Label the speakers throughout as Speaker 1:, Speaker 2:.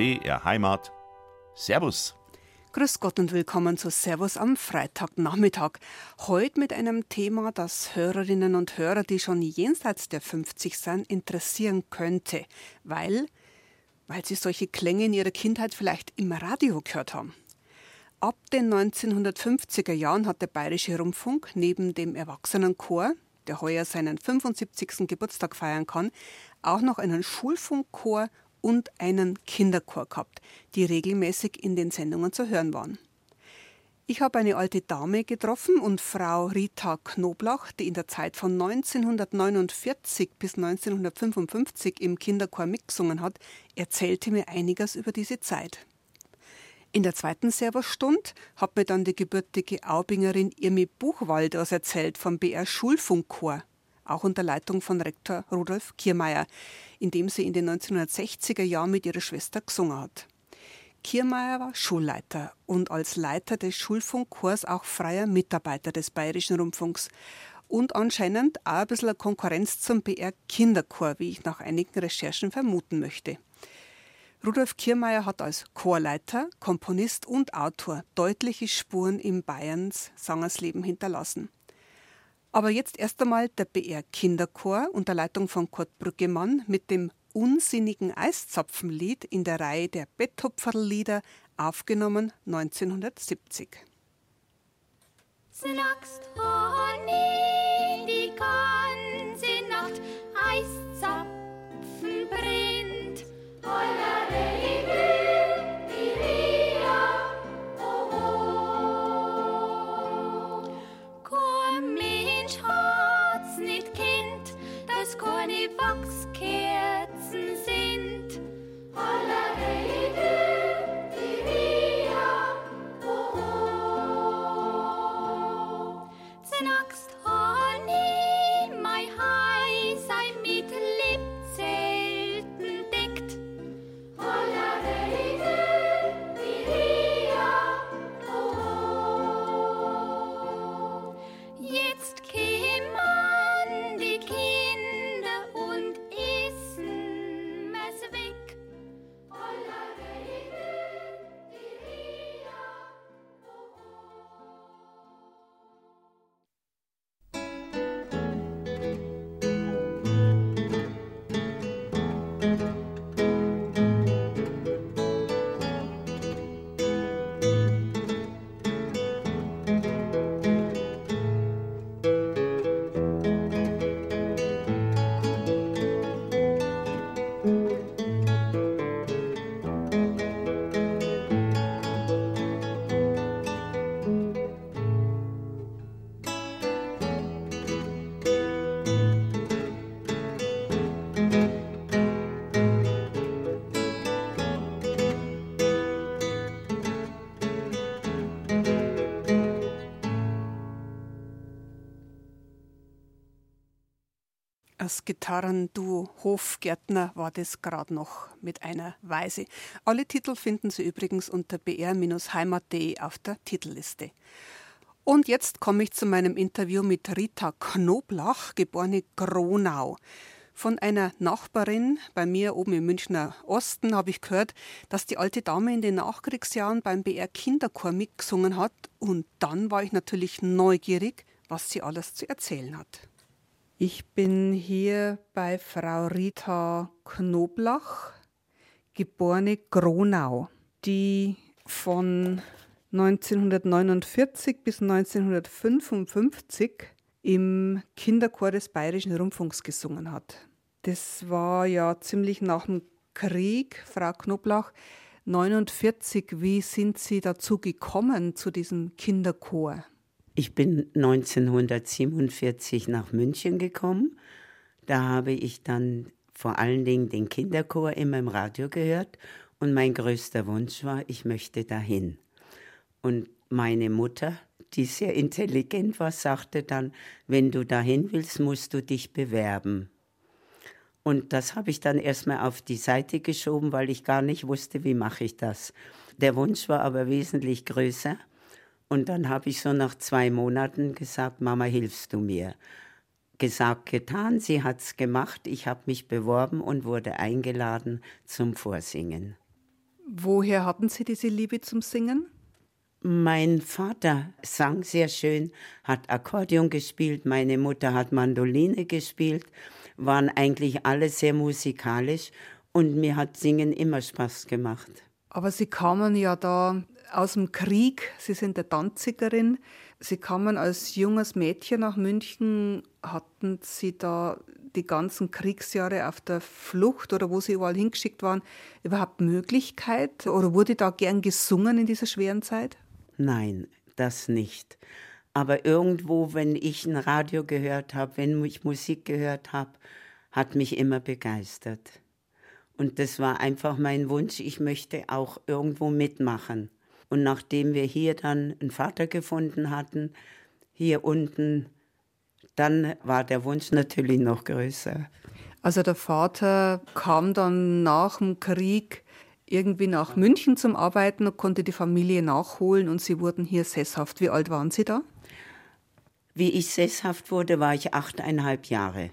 Speaker 1: BR Heimat. Servus.
Speaker 2: Grüß Gott und willkommen zu Servus am Freitagnachmittag. Heute mit einem Thema, das Hörerinnen und Hörer, die schon jenseits der 50 sind, interessieren könnte, weil, weil sie solche Klänge in ihrer Kindheit vielleicht im Radio gehört haben. Ab den 1950er Jahren hat der Bayerische Rundfunk neben dem Erwachsenenchor, der heuer seinen 75. Geburtstag feiern kann, auch noch einen Schulfunkchor und einen Kinderchor gehabt, die regelmäßig in den Sendungen zu hören waren. Ich habe eine alte Dame getroffen und Frau Rita Knoblach, die in der Zeit von 1949 bis 1955 im Kinderchor mitgesungen hat, erzählte mir einiges über diese Zeit. In der zweiten Serverstunde hat mir dann die gebürtige Aubingerin Irmi Buchwald was erzählt vom BR Schulfunkchor auch unter Leitung von Rektor Rudolf Kiermeier, in dem sie in den 1960er Jahren mit ihrer Schwester gesungen hat. Kiermeier war Schulleiter und als Leiter des Schulfunkchors auch freier Mitarbeiter des Bayerischen Rundfunks und anscheinend auch ein bisschen Konkurrenz zum BR Kinderchor, wie ich nach einigen Recherchen vermuten möchte. Rudolf Kiermeier hat als Chorleiter, Komponist und Autor deutliche Spuren im Bayerns Sangersleben hinterlassen. Aber jetzt erst einmal der BR Kinderchor unter Leitung von Kurt Brüggemann mit dem unsinnigen Eiszapfenlied in der Reihe der Betthupferl-Lieder, aufgenommen 1970.
Speaker 3: Snackst Honig die
Speaker 2: Das Gitarrenduo Hofgärtner war das gerade noch mit einer Weise. Alle Titel finden Sie übrigens unter br-heimat.de auf der Titelliste. Und jetzt komme ich zu meinem Interview mit Rita Knoblach, geborene Gronau. Von einer Nachbarin bei mir oben im Münchner Osten habe ich gehört, dass die alte Dame in den Nachkriegsjahren beim BR Kinderchor mitgesungen hat. Und dann war ich natürlich neugierig, was sie alles zu erzählen hat. Ich bin hier bei Frau Rita Knoblach, geborene Gronau, die von 1949 bis 1955 im Kinderchor des Bayerischen Rundfunks gesungen hat. Das war ja ziemlich nach dem Krieg, Frau Knoblach. 49, wie sind Sie dazu gekommen, zu diesem Kinderchor?
Speaker 4: Ich bin 1947 nach München gekommen. Da habe ich dann vor allen Dingen den Kinderchor immer im Radio gehört und mein größter Wunsch war, ich möchte dahin. Und meine Mutter, die sehr intelligent war, sagte dann, wenn du dahin willst, musst du dich bewerben. Und das habe ich dann erstmal auf die Seite geschoben, weil ich gar nicht wusste, wie mache ich das. Der Wunsch war aber wesentlich größer. Und dann habe ich so nach zwei Monaten gesagt, Mama, hilfst du mir? Gesagt, getan, sie hat's gemacht. Ich habe mich beworben und wurde eingeladen zum Vorsingen.
Speaker 2: Woher hatten Sie diese Liebe zum Singen?
Speaker 4: Mein Vater sang sehr schön, hat Akkordeon gespielt, meine Mutter hat Mandoline gespielt, waren eigentlich alle sehr musikalisch und mir hat Singen immer Spaß gemacht.
Speaker 2: Aber Sie kamen ja da aus dem Krieg, Sie sind eine Danzigerin. Sie kamen als junges Mädchen nach München. Hatten Sie da die ganzen Kriegsjahre auf der Flucht oder wo Sie überall hingeschickt waren, überhaupt Möglichkeit? Oder wurde da gern gesungen in dieser schweren Zeit?
Speaker 4: Nein, das nicht. Aber irgendwo, wenn ich ein Radio gehört habe, wenn ich Musik gehört habe, hat mich immer begeistert. Und das war einfach mein Wunsch, ich möchte auch irgendwo mitmachen. Und nachdem wir hier dann einen Vater gefunden hatten, hier unten, dann war der Wunsch natürlich noch größer.
Speaker 2: Also der Vater kam dann nach dem Krieg irgendwie nach München zum Arbeiten und konnte die Familie nachholen und sie wurden hier sesshaft. Wie alt waren Sie da?
Speaker 4: Wie ich sesshaft wurde, war ich achteinhalb Jahre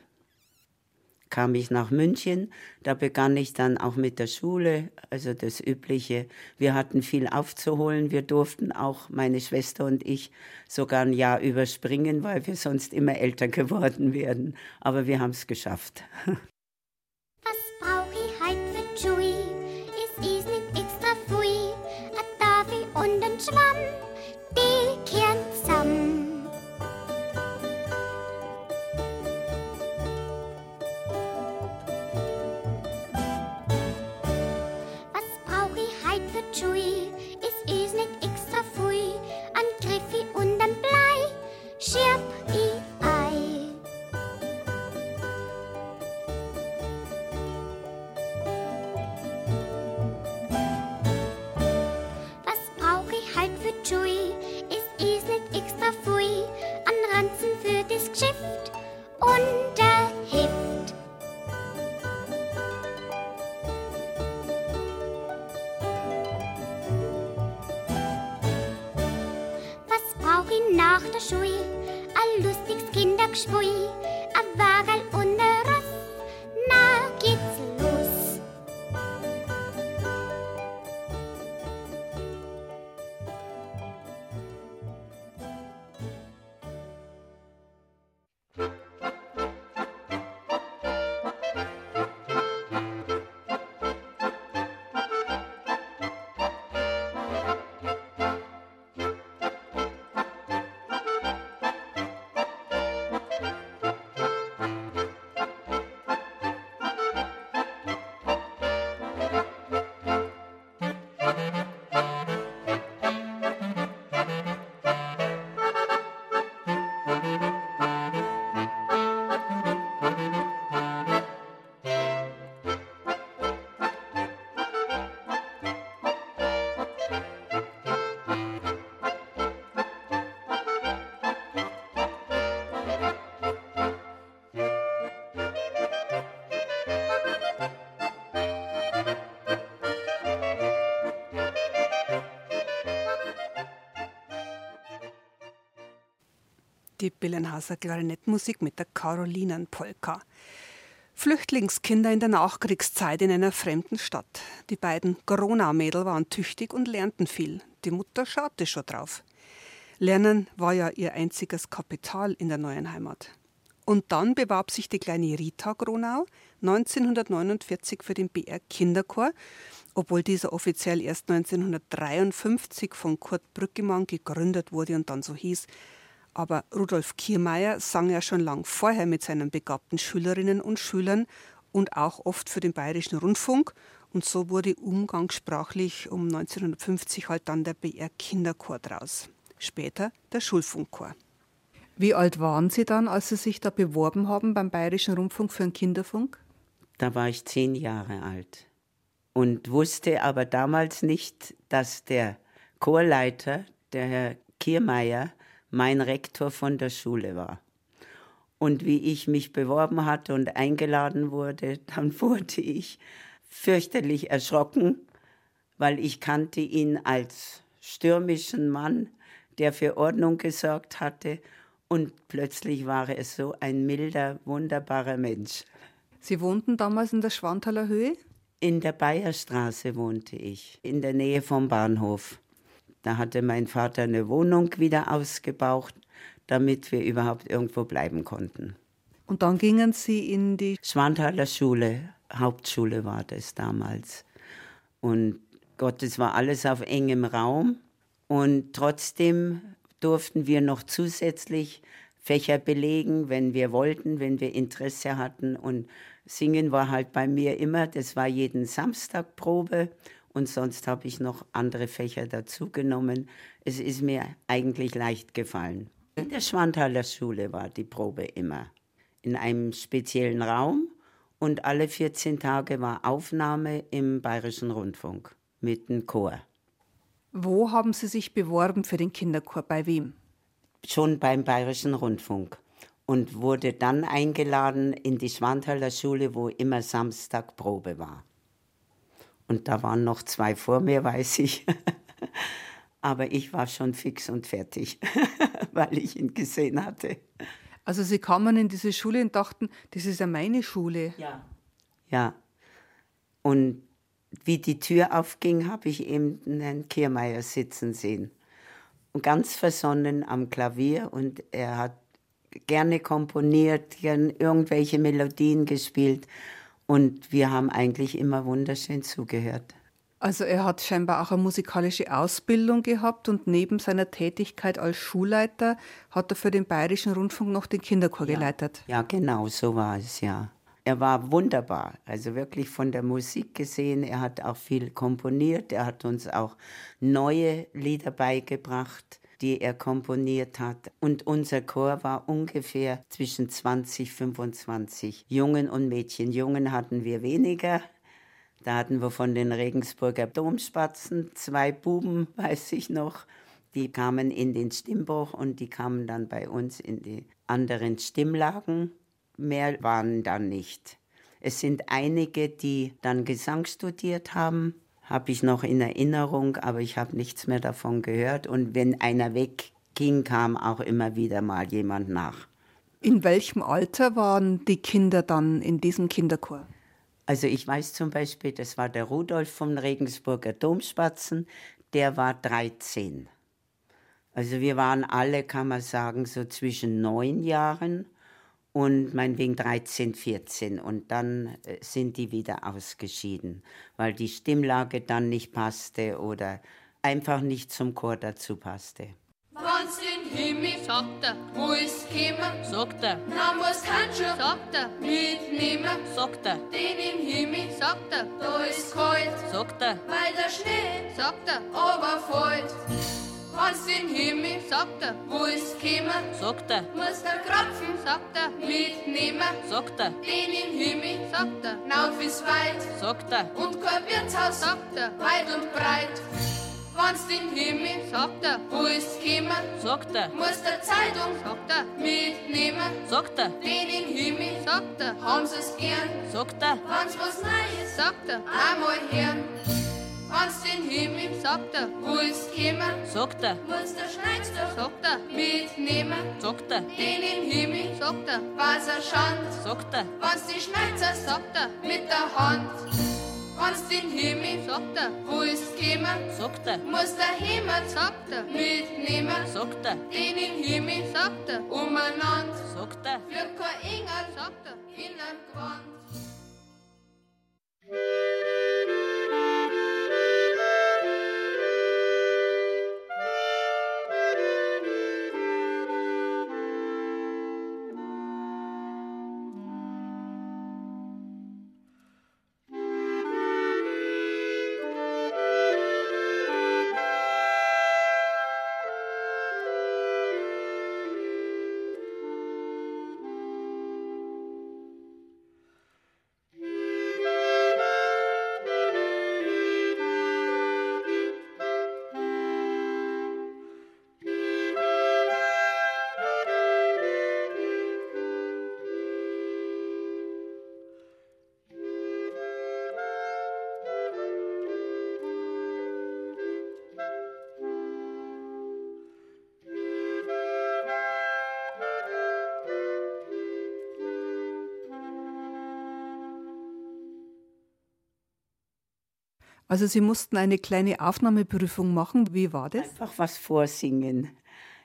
Speaker 4: kam ich nach München. Da begann ich dann auch mit der Schule, also das Übliche. Wir hatten viel aufzuholen. Wir durften auch, meine Schwester und ich, sogar ein Jahr überspringen, weil wir sonst immer älter geworden wären. Aber wir haben es geschafft.
Speaker 3: Was brauch ich heut für Chewy? Es ist nicht extra fui. A Daffy und ein Schwamm, Spui
Speaker 2: Die Billenhauser Klarinettmusik mit der Karolinenpolka. Flüchtlingskinder in der Nachkriegszeit in einer fremden Stadt. Die beiden Gronau-Mädel waren tüchtig und lernten viel. Die Mutter schaute schon drauf. Lernen war ja ihr einziges Kapital in der neuen Heimat. Und dann bewarb sich die kleine Rita Gronau 1949 für den BR Kinderchor, obwohl dieser offiziell erst 1953 von Kurt Brückemann gegründet wurde und dann so hieß. Aber Rudolf Kiermeier sang ja schon lang vorher mit seinen begabten Schülerinnen und Schülern und auch oft für den Bayerischen Rundfunk. Und so wurde umgangssprachlich um 1950 halt dann der BR Kinderchor draus. Später der Schulfunkchor. Wie alt waren Sie dann, als Sie sich da beworben haben beim Bayerischen Rundfunk für einen Kinderfunk?
Speaker 4: Da war ich zehn Jahre alt und wusste aber damals nicht, dass der Chorleiter, der Herr Kiermeier, mein Rektor von der Schule war. Und wie ich mich beworben hatte und eingeladen wurde, dann wurde ich fürchterlich erschrocken, weil ich kannte ihn als stürmischen Mann, der für Ordnung gesorgt hatte, und plötzlich war er so ein milder, wunderbarer Mensch.
Speaker 2: Sie wohnten damals in der Schwanthaler Höhe?
Speaker 4: In der Bayerstraße wohnte ich, in der Nähe vom Bahnhof. Da hatte mein Vater eine Wohnung wieder ausgebaut, damit wir überhaupt irgendwo bleiben konnten.
Speaker 2: Und dann gingen Sie in die
Speaker 4: Schwanthaler Schule, Hauptschule war das damals. Und Gott, es war alles auf engem Raum. Und trotzdem durften wir noch zusätzlich Fächer belegen, wenn wir wollten, wenn wir Interesse hatten. Und Singen war halt bei mir immer, das war jeden Samstag Probe und sonst habe ich noch andere Fächer dazugenommen. Es ist mir eigentlich leicht gefallen. In der Schwanthaler Schule war die Probe immer. In einem speziellen Raum und alle 14 Tage war Aufnahme im Bayerischen Rundfunk mit dem Chor.
Speaker 2: Wo haben Sie sich beworben für den Kinderchor? Bei wem?
Speaker 4: Schon beim Bayerischen Rundfunk und wurde dann eingeladen in die Schwanthaler Schule, wo immer Samstag Probe war. Und da waren noch zwei vor mir, weiß ich. Aber ich war schon fix und fertig, weil ich ihn gesehen hatte.
Speaker 2: Also Sie kamen in diese Schule und dachten, das ist ja meine Schule.
Speaker 4: Ja. Ja. Und wie die Tür aufging, habe ich eben Herrn Kiermeier sitzen sehen. Und ganz versonnen am Klavier und er hat gerne komponiert, gern irgendwelche Melodien gespielt. Und wir haben eigentlich immer wunderschön zugehört.
Speaker 2: Also er hat scheinbar auch eine musikalische Ausbildung gehabt und neben seiner Tätigkeit als Schulleiter hat er für den Bayerischen Rundfunk noch den Kinderchor
Speaker 4: ja.
Speaker 2: geleitet.
Speaker 4: Ja, genau, so war es, ja. Er war wunderbar, also wirklich von der Musik gesehen. Er hat auch viel komponiert, er hat uns auch neue Lieder beigebracht die er komponiert hat. Und unser Chor war ungefähr zwischen 20, 25 Jungen und Mädchen. Jungen hatten wir weniger. Da hatten wir von den Regensburger Domspatzen zwei Buben, weiß ich noch. Die kamen in den Stimmbruch und die kamen dann bei uns in die anderen Stimmlagen. Mehr waren dann nicht. Es sind einige, die dann Gesang studiert haben habe ich noch in Erinnerung, aber ich habe nichts mehr davon gehört. Und wenn einer wegging, kam auch immer wieder mal jemand nach.
Speaker 2: In welchem Alter waren die Kinder dann in diesem Kinderchor?
Speaker 4: Also ich weiß zum Beispiel, das war der Rudolf vom Regensburger Domspatzen, der war 13. Also wir waren alle, kann man sagen, so zwischen neun Jahren und meinetwegen 13, 14. Und dann äh, sind die wieder ausgeschieden, weil die Stimmlage dann nicht passte oder einfach nicht zum Chor dazu passte.
Speaker 5: Wann's den Himmel, sagt er, wo ist gekommen, sagt er, na muss Handschuh, sagt er, mitnehmen, sagt er, den im Himmel, sagt er, da ist kalt, sagt er, weil der Schnee, sagt er, aber fällt. Wann's den Himmel, sagt er, wo ist gekommen, sagt er, muss der Krapfen, sagt er, mitnehmen, sagt er, den im Himmel, sagt er, nauf ist weit, sagt er, und kein Wirtshaus, sagt er, weit und breit. Wann's den Himmel, sagt er, wo ist gekommen, sagt er, muss der Zeitung, sagt er, mitnehmen, sagt er, den im Himmel, sagt er, haben sie's gern, sagt er, wann's was Neues, sagt er, einmal hören. Wann's den Himmel, sagt er, wo ist gekommen, sagt er, muss der Schneidstoff, sagt er, mitnehmen, sagt er, den im Himmel, sagt er, was er schand, sagt er, wann's die Schneizer, sagt er, mit der Hand. Wann's den Himmel, sagt er, wo ist gekommen, sagt er, muss der Himmel, sagt er, mitnehmen, sagt er, den im Himmel, sagt er, umeinander, sagt er, für kein Engel, sagt er, in ein Gewand.
Speaker 2: Also Sie mussten eine kleine Aufnahmeprüfung machen. Wie war das?
Speaker 4: Einfach was vorsingen.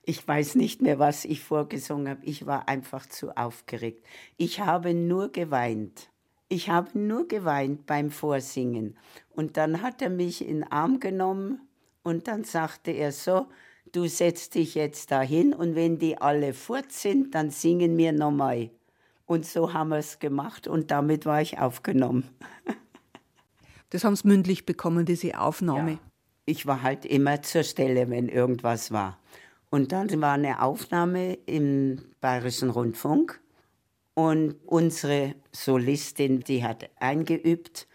Speaker 4: Ich weiß nicht mehr, was ich vorgesungen habe. Ich war einfach zu aufgeregt. Ich habe nur geweint. Ich habe nur geweint beim Vorsingen. Und dann hat er mich in den Arm genommen und dann sagte er so, du setzt dich jetzt dahin und wenn die alle fort sind, dann singen wir nochmal. Und so haben wir es gemacht und damit war ich aufgenommen.
Speaker 2: Das haben Sie mündlich bekommen, diese Aufnahme.
Speaker 4: Ja. Ich war halt immer zur Stelle, wenn irgendwas war. Und dann war eine Aufnahme im Bayerischen Rundfunk und unsere Solistin, die hat eingeübt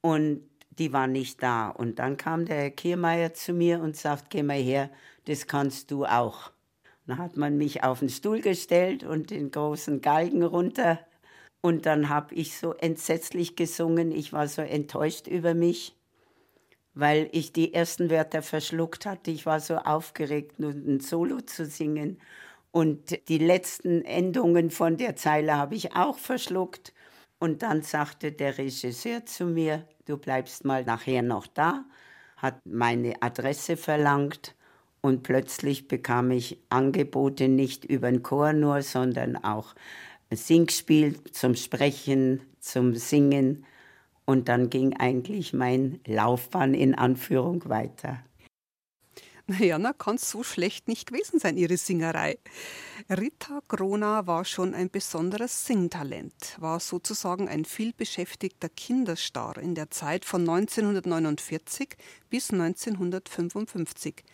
Speaker 4: und die war nicht da. Und dann kam der Herr Kiermeier zu mir und sagt, geh mal her, das kannst du auch. Dann hat man mich auf den Stuhl gestellt und den großen Galgen runter und dann habe ich so entsetzlich gesungen, ich war so enttäuscht über mich, weil ich die ersten Wörter verschluckt hatte. Ich war so aufgeregt, nur ein Solo zu singen. Und die letzten Endungen von der Zeile habe ich auch verschluckt. Und dann sagte der Regisseur zu mir, du bleibst mal nachher noch da, hat meine Adresse verlangt und plötzlich bekam ich Angebote nicht über den Chor nur, sondern auch Singspiel zum Sprechen, zum Singen. Und dann ging eigentlich mein Laufbahn in Anführung weiter.
Speaker 2: Naja, na, kann so schlecht nicht gewesen sein, ihre Singerei. Rita Grona war schon ein besonderes Singtalent, war sozusagen ein vielbeschäftigter Kinderstar in der Zeit von 1949 bis 1955.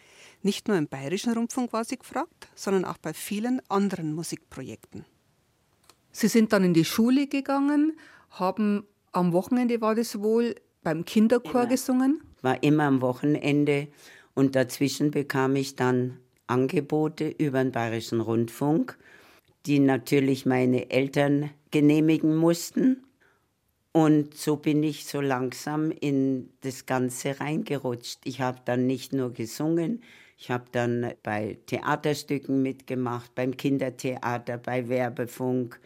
Speaker 2: Nicht nur im Bayerischen Rundfunk war sie gefragt, sondern auch bei vielen anderen Musikprojekten. Sie sind dann in die Schule gegangen, haben am Wochenende war das wohl beim Kinderchor
Speaker 4: immer.
Speaker 2: gesungen?
Speaker 4: War immer am Wochenende und dazwischen bekam ich dann Angebote über den Bayerischen Rundfunk, die natürlich meine Eltern genehmigen mussten. Und so bin ich so langsam in das Ganze reingerutscht. Ich habe dann nicht nur gesungen, ich habe dann bei Theaterstücken mitgemacht, beim Kindertheater, bei Werbefunk.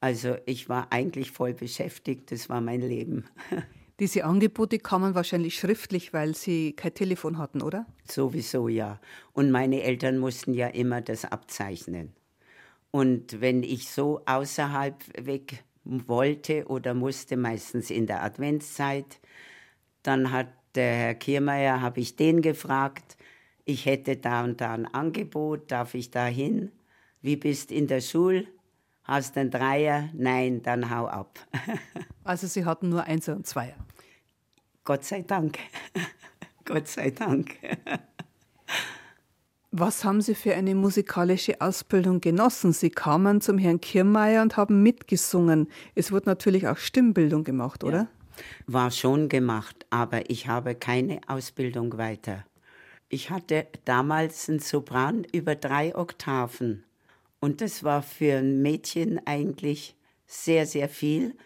Speaker 4: Also ich war eigentlich voll beschäftigt, das war mein Leben.
Speaker 2: Diese Angebote kamen wahrscheinlich schriftlich, weil Sie kein Telefon hatten, oder?
Speaker 4: Sowieso ja. Und meine Eltern mussten ja immer das abzeichnen. Und wenn ich so außerhalb weg wollte oder musste, meistens in der Adventszeit, dann hat der Herr Kiermeier, habe ich den gefragt, ich hätte da und da ein Angebot, darf ich da hin? Wie bist in der Schule? Hast du einen Dreier? Nein, dann hau ab.
Speaker 2: also Sie hatten nur Einser und Zweier.
Speaker 4: Gott sei Dank. Gott sei Dank.
Speaker 2: Was haben Sie für eine musikalische Ausbildung genossen? Sie kamen zum Herrn Kirmeier und haben mitgesungen. Es wurde natürlich auch Stimmbildung gemacht, oder? Ja,
Speaker 4: war schon gemacht, aber ich habe keine Ausbildung weiter. Ich hatte damals einen Sopran über drei Oktaven. Und das war für ein Mädchen eigentlich sehr, sehr viel.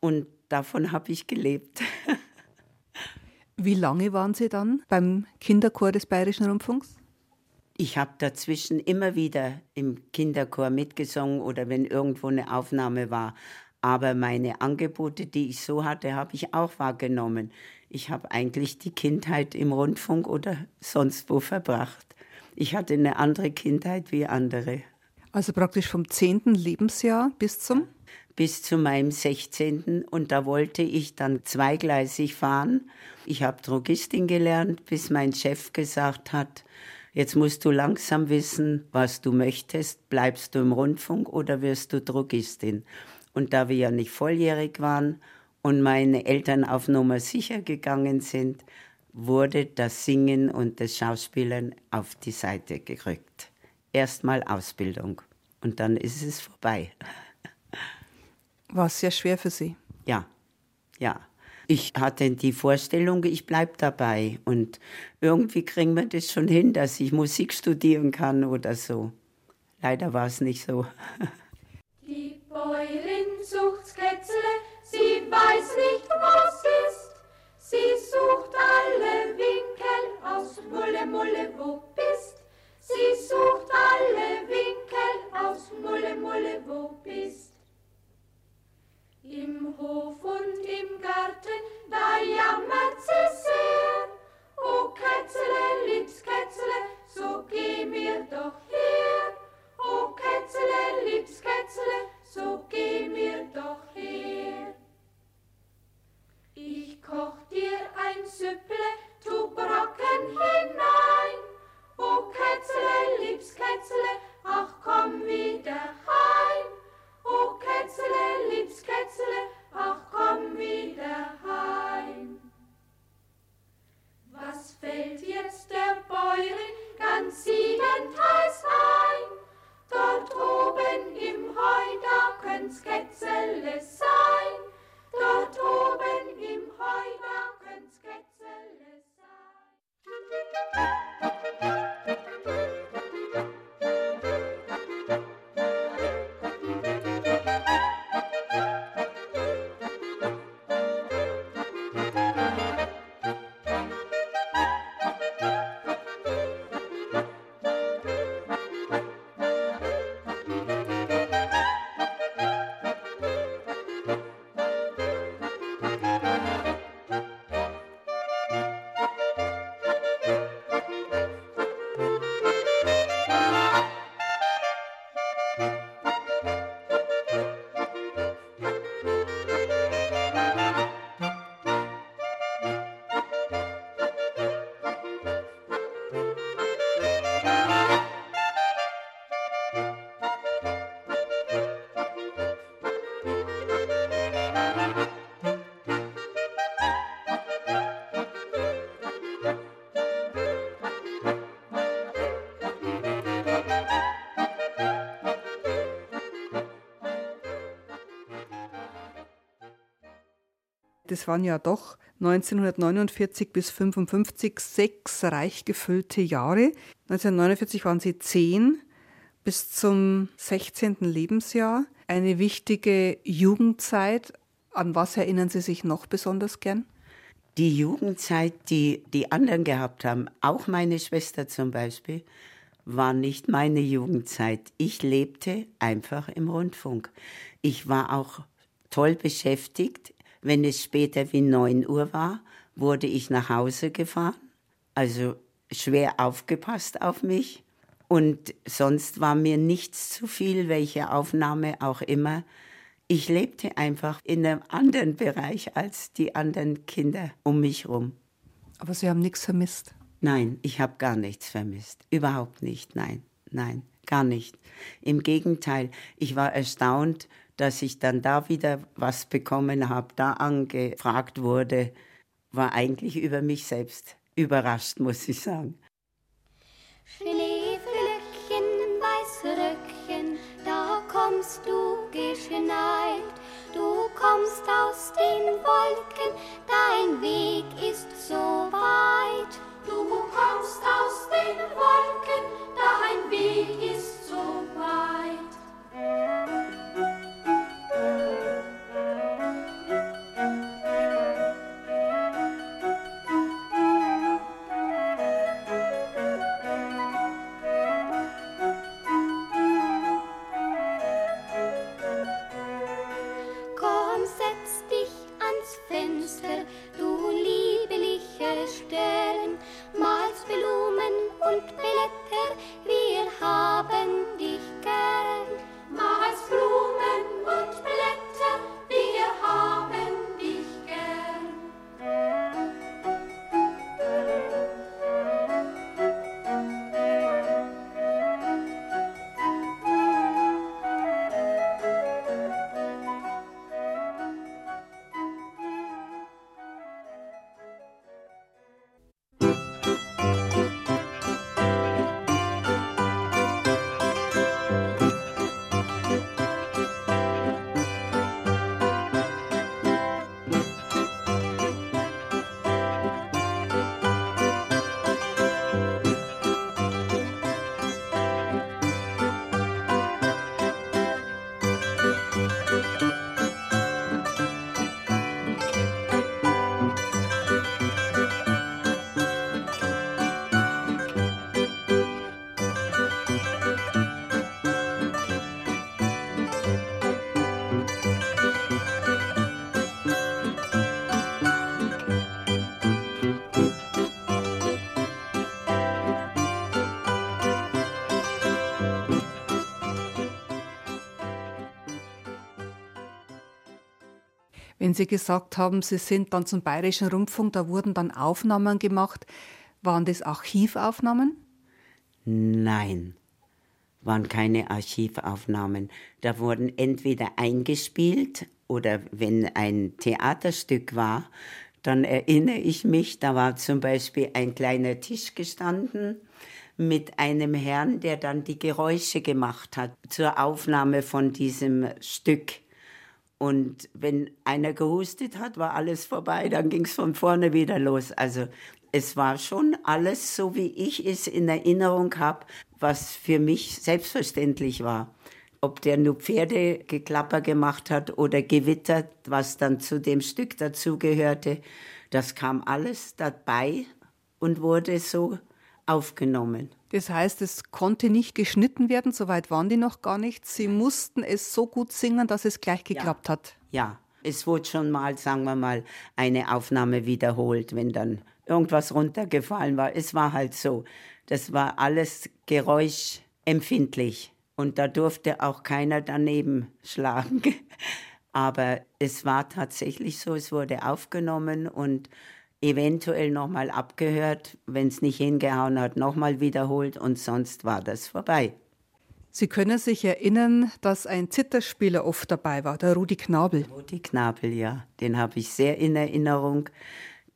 Speaker 4: Und davon habe ich gelebt.
Speaker 2: Wie lange waren Sie dann beim Kinderchor des Bayerischen Rundfunks?
Speaker 4: Ich habe dazwischen immer wieder im Kinderchor mitgesungen oder wenn irgendwo eine Aufnahme war. Aber meine Angebote, die ich so hatte, habe ich auch wahrgenommen ich habe eigentlich die Kindheit im Rundfunk oder sonst wo verbracht. Ich hatte eine andere Kindheit wie andere.
Speaker 2: Also praktisch vom 10. Lebensjahr bis zum?
Speaker 4: Bis zu meinem 16. Und da wollte ich dann zweigleisig fahren. Ich habe Drogistin gelernt, bis mein Chef gesagt hat, jetzt musst du langsam wissen, was du möchtest. Bleibst du im Rundfunk oder wirst du Drogistin? Und da wir ja nicht volljährig waren und meine Eltern auf Nummer sicher gegangen sind, wurde das Singen und das Schauspielern auf die Seite gerückt. Erstmal Ausbildung und dann ist es vorbei.
Speaker 2: War es sehr schwer für Sie?
Speaker 4: Ja, ja. Ich hatte die Vorstellung, ich bleibe dabei und irgendwie kriegen wir das schon hin, dass ich Musik studieren kann oder so. Leider war es nicht so.
Speaker 5: Die Bäuerin sucht Kätzle sie weiß nicht, was ist. Sie sucht alle Winkel aus, Mulle, Mulle, wo bist? Sie sucht alle Winkel aus, Mulle, Mulle, wo bist? Im Hof und im Garten, da jammert sie sehr.
Speaker 6: O Kätzele, liebs so geh mir doch her. O Kätzele, liebs Kätzele, so geh mir doch her. Ich koch dir ein Süpple, tu Brocken hinein. O Kätzle, liebs Kätzle, ach komm wieder heim. O Kätzle, liebs Kätzle, ach komm wieder heim. Was fällt jetzt der Bäuerin ganz siedend heiß ein? Dort oben im Haus.
Speaker 7: Das waren ja doch 1949 bis 55 sechs reich gefüllte Jahre. 1949 waren Sie zehn bis zum 16. Lebensjahr. Eine wichtige Jugendzeit. An was erinnern Sie sich noch besonders gern?
Speaker 4: Die Jugendzeit, die die anderen gehabt haben, auch meine Schwester zum Beispiel, war nicht meine Jugendzeit. Ich lebte einfach im Rundfunk. Ich war auch toll beschäftigt. Wenn es später wie 9 Uhr war, wurde ich nach Hause gefahren. Also schwer aufgepasst auf mich. Und sonst war mir nichts zu viel, welche Aufnahme auch immer. Ich lebte einfach in einem anderen Bereich als die anderen Kinder um mich herum.
Speaker 7: Aber Sie haben nichts vermisst?
Speaker 4: Nein, ich habe gar nichts vermisst. Überhaupt nicht. Nein, nein, gar nicht. Im Gegenteil, ich war erstaunt, dass ich dann da wieder was bekommen habe, da angefragt wurde, war eigentlich über mich selbst überrascht, muss ich sagen.
Speaker 3: Schneeflöckchen, weiße Röckchen, da kommst du geschneit. Du kommst aus den Wolken, dein
Speaker 7: Wenn Sie gesagt haben, Sie sind dann zum Bayerischen Rundfunk, da wurden dann Aufnahmen gemacht. Waren das Archivaufnahmen?
Speaker 4: Nein, waren keine Archivaufnahmen. Da wurden entweder eingespielt oder wenn ein Theaterstück war, dann erinnere ich mich, da war zum Beispiel ein kleiner Tisch gestanden mit einem Herrn, der dann die Geräusche gemacht hat zur Aufnahme von diesem Stück. Und wenn einer gehustet hat, war alles vorbei, dann ging es von vorne wieder los. Also es war schon alles so, wie ich es in Erinnerung habe, was für mich selbstverständlich war. Ob der nur Pferdegeklapper gemacht hat oder gewittert, was dann zu dem Stück dazugehörte, das kam alles dabei und wurde so aufgenommen.
Speaker 7: Das heißt, es konnte nicht geschnitten werden, soweit waren die noch gar nicht. Sie mussten es so gut singen, dass es gleich geklappt hat.
Speaker 4: Ja, es wurde schon mal, sagen wir mal, eine Aufnahme wiederholt, wenn dann irgendwas runtergefallen war. Es war halt so. Das war alles geräuschempfindlich. Und da durfte auch keiner daneben schlagen. Aber es war tatsächlich so, es wurde aufgenommen und eventuell nochmal abgehört, wenn es nicht hingehauen hat, nochmal wiederholt und sonst war das vorbei.
Speaker 7: Sie können sich erinnern, dass ein Zitterspieler oft dabei war, der Rudi Knabel.
Speaker 4: Rudi Knabel, ja, den habe ich sehr in Erinnerung.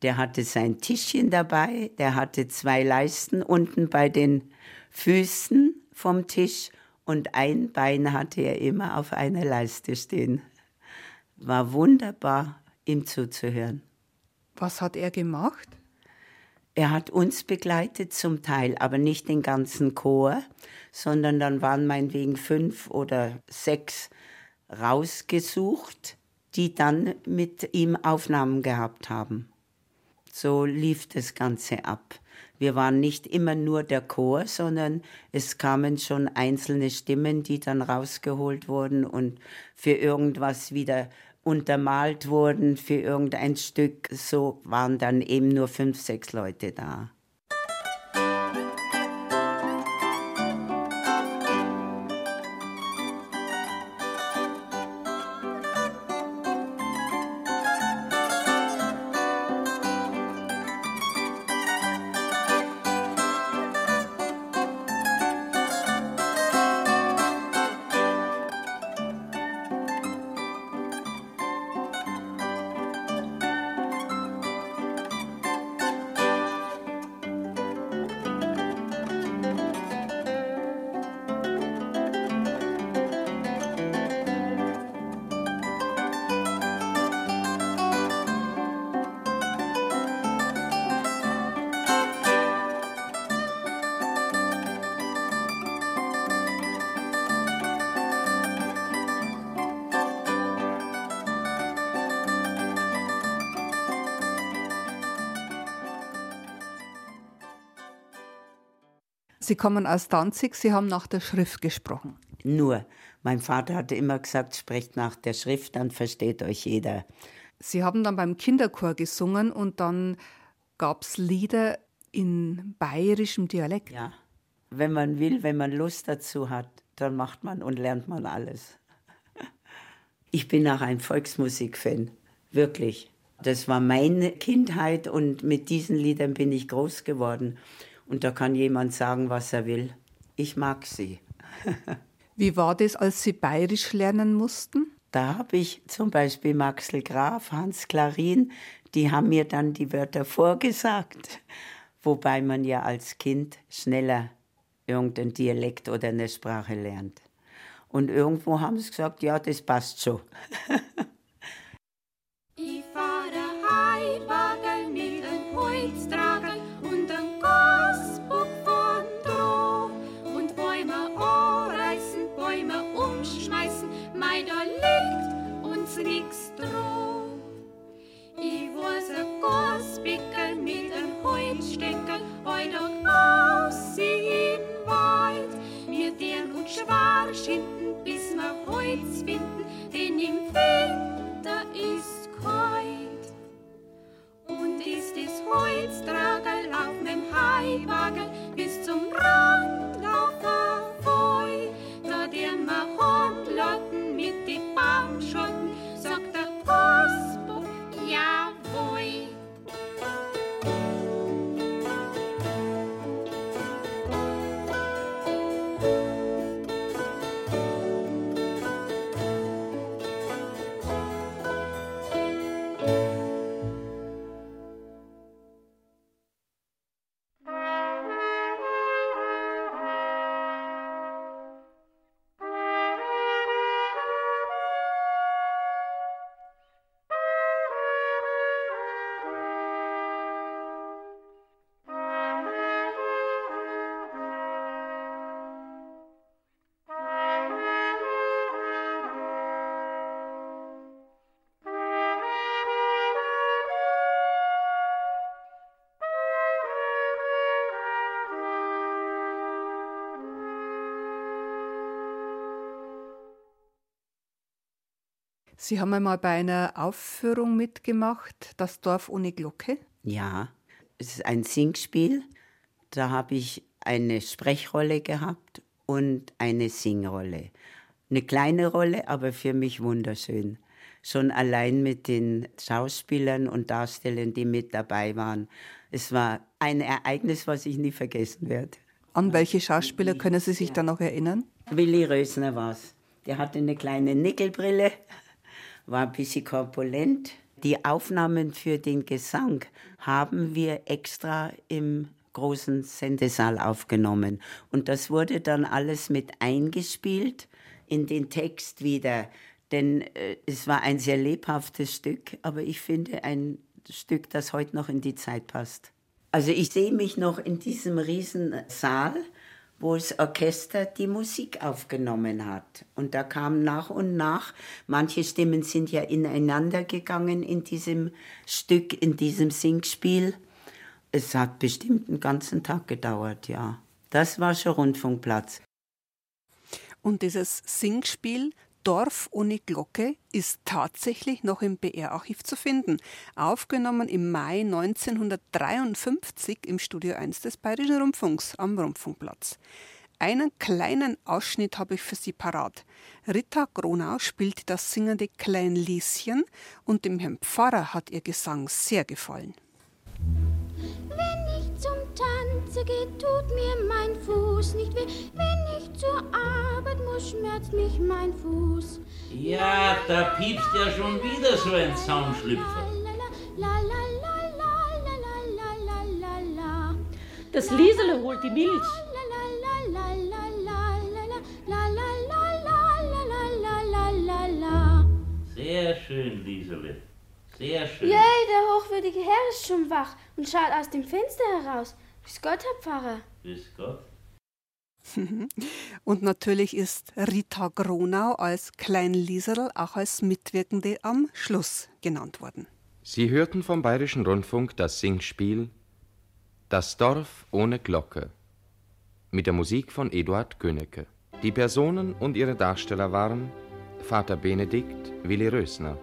Speaker 4: Der hatte sein Tischchen dabei, der hatte zwei Leisten unten bei den Füßen vom Tisch und ein Bein hatte er immer auf einer Leiste stehen. War wunderbar ihm zuzuhören.
Speaker 2: Was hat er gemacht?
Speaker 4: Er hat uns begleitet zum Teil, aber nicht den ganzen Chor, sondern dann waren meinetwegen fünf oder sechs rausgesucht, die dann mit ihm Aufnahmen gehabt haben. So lief das Ganze ab. Wir waren nicht immer nur der Chor, sondern es kamen schon einzelne Stimmen, die dann rausgeholt wurden und für irgendwas wieder untermalt wurden, für irgendein Stück. So waren dann eben nur fünf, sechs Leute da.
Speaker 2: Sie kommen aus Danzig, Sie haben nach der Schrift gesprochen.
Speaker 4: Nur, mein Vater hatte immer gesagt, sprecht nach der Schrift, dann versteht euch jeder.
Speaker 2: Sie haben dann beim Kinderchor gesungen und dann gab es Lieder in bayerischem Dialekt.
Speaker 4: Ja, wenn man will, wenn man Lust dazu hat, dann macht man und lernt man alles. Ich bin auch ein Volksmusikfan, wirklich. Das war meine Kindheit und mit diesen Liedern bin ich groß geworden. Und da kann jemand sagen, was er will. Ich mag sie.
Speaker 2: Wie war das, als Sie bayerisch lernen mussten?
Speaker 4: Da habe ich zum Beispiel Maxel Graf, Hans Klarin, die haben mir dann die Wörter vorgesagt. Wobei man ja als Kind schneller irgendein Dialekt oder eine Sprache lernt. Und irgendwo haben sie gesagt, ja, das passt schon.
Speaker 6: war schinden, bis wir Holz finden, denn im Winter ist kalt. Und ist das Holztragel auf meinem Haiwagel bis zum Rand.
Speaker 2: Sie haben einmal bei einer Aufführung mitgemacht, Das Dorf ohne Glocke.
Speaker 4: Ja, es ist ein Singspiel. Da habe ich eine Sprechrolle gehabt und eine Singrolle. Eine kleine Rolle, aber für mich wunderschön. Schon allein mit den Schauspielern und Darstellern, die mit dabei waren. Es war ein Ereignis, was ich nie vergessen werde.
Speaker 2: An welche Schauspieler können Sie sich da noch erinnern?
Speaker 4: Willi Rösner war es. Der hatte eine kleine Nickelbrille war ein bisschen korpulent. Die Aufnahmen für den Gesang haben wir extra im großen Sendesaal aufgenommen. Und das wurde dann alles mit eingespielt in den Text wieder Denn äh, es war ein sehr lebhaftes Stück, aber ich finde ein Stück, das heute noch in die Zeit passt. Also ich sehe mich noch in diesem riesen Saal, wo das Orchester die Musik aufgenommen hat. Und da kam nach und nach, manche Stimmen sind ja ineinander gegangen in diesem Stück, in diesem Singspiel. Es hat bestimmt einen ganzen Tag gedauert, ja. Das war schon Rundfunkplatz.
Speaker 2: Und dieses Singspiel Dorf ohne Glocke ist tatsächlich noch im BR-Archiv zu finden. Aufgenommen im Mai 1953 im Studio 1 des Bayerischen Rundfunks am Rundfunkplatz. Einen kleinen Ausschnitt habe ich für Sie parat. Rita Gronau spielt das singende Klein Lieschen und dem Herrn Pfarrer hat ihr Gesang sehr gefallen.
Speaker 6: Tanze gehe, tut mir mein Fuß nicht weh. Wenn ich zur Arbeit muss, schmerzt mich mein Fuß.
Speaker 8: Ja, da piepst ja schon wieder so ein Zaunschlüpfer.
Speaker 3: Das Liesele holt die Milch.
Speaker 8: Sehr schön, Liesele. Sehr schön.
Speaker 9: Jei, der hochwürdige Herr ist schon wach und schaut aus dem Fenster heraus. Grüß Gott, Herr Pfarrer.
Speaker 8: Grüß Gott.
Speaker 2: Und natürlich ist Rita Gronau als Klein Lieserl auch als Mitwirkende am Schluss genannt worden.
Speaker 10: Sie hörten vom Bayerischen Rundfunk das Singspiel Das Dorf ohne Glocke mit der Musik von Eduard Könecke. Die Personen und ihre Darsteller waren Vater Benedikt Willi Rösner,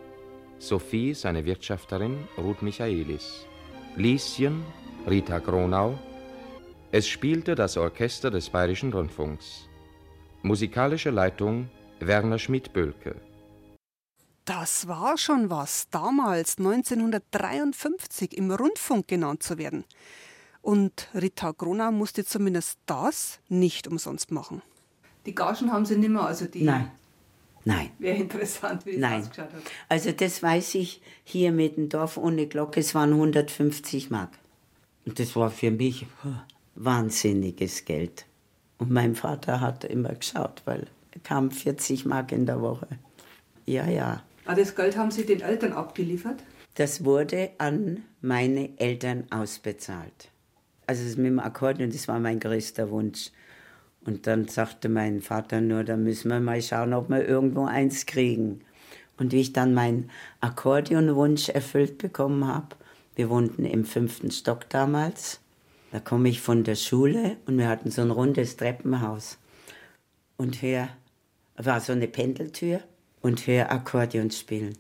Speaker 10: Sophie seine Wirtschafterin Ruth Michaelis, Lieschen Rita Gronau, es spielte das Orchester des Bayerischen Rundfunks. Musikalische Leitung Werner Schmidt-Bölke.
Speaker 2: Das war schon was, damals 1953 im Rundfunk genannt zu werden. Und Rita Gronau musste zumindest das nicht umsonst machen. Die Gagen haben sie nicht mehr, also die.
Speaker 4: Nein. Nein.
Speaker 2: Wäre interessant, wie das
Speaker 4: Nein.
Speaker 2: ausgeschaut hat.
Speaker 4: Also das weiß ich hier mit dem Dorf ohne Glocke, es waren 150 Mark. Und das war für mich puh, wahnsinniges Geld. Und mein Vater hat immer geschaut, weil er kam 40 Mark in der Woche. Ja, ja.
Speaker 2: Ah, das Geld haben sie den Eltern abgeliefert?
Speaker 4: Das wurde an meine Eltern ausbezahlt. Also mit dem Akkordeon, das war mein größter Wunsch. Und dann sagte mein Vater nur, da müssen wir mal schauen, ob wir irgendwo eins kriegen. Und wie ich dann meinen Akkordeonwunsch erfüllt bekommen habe, wir wohnten im fünften Stock damals, da komme ich von der Schule und wir hatten so ein rundes Treppenhaus. Und hör, war so eine Pendeltür und hör Akkordeon spielen.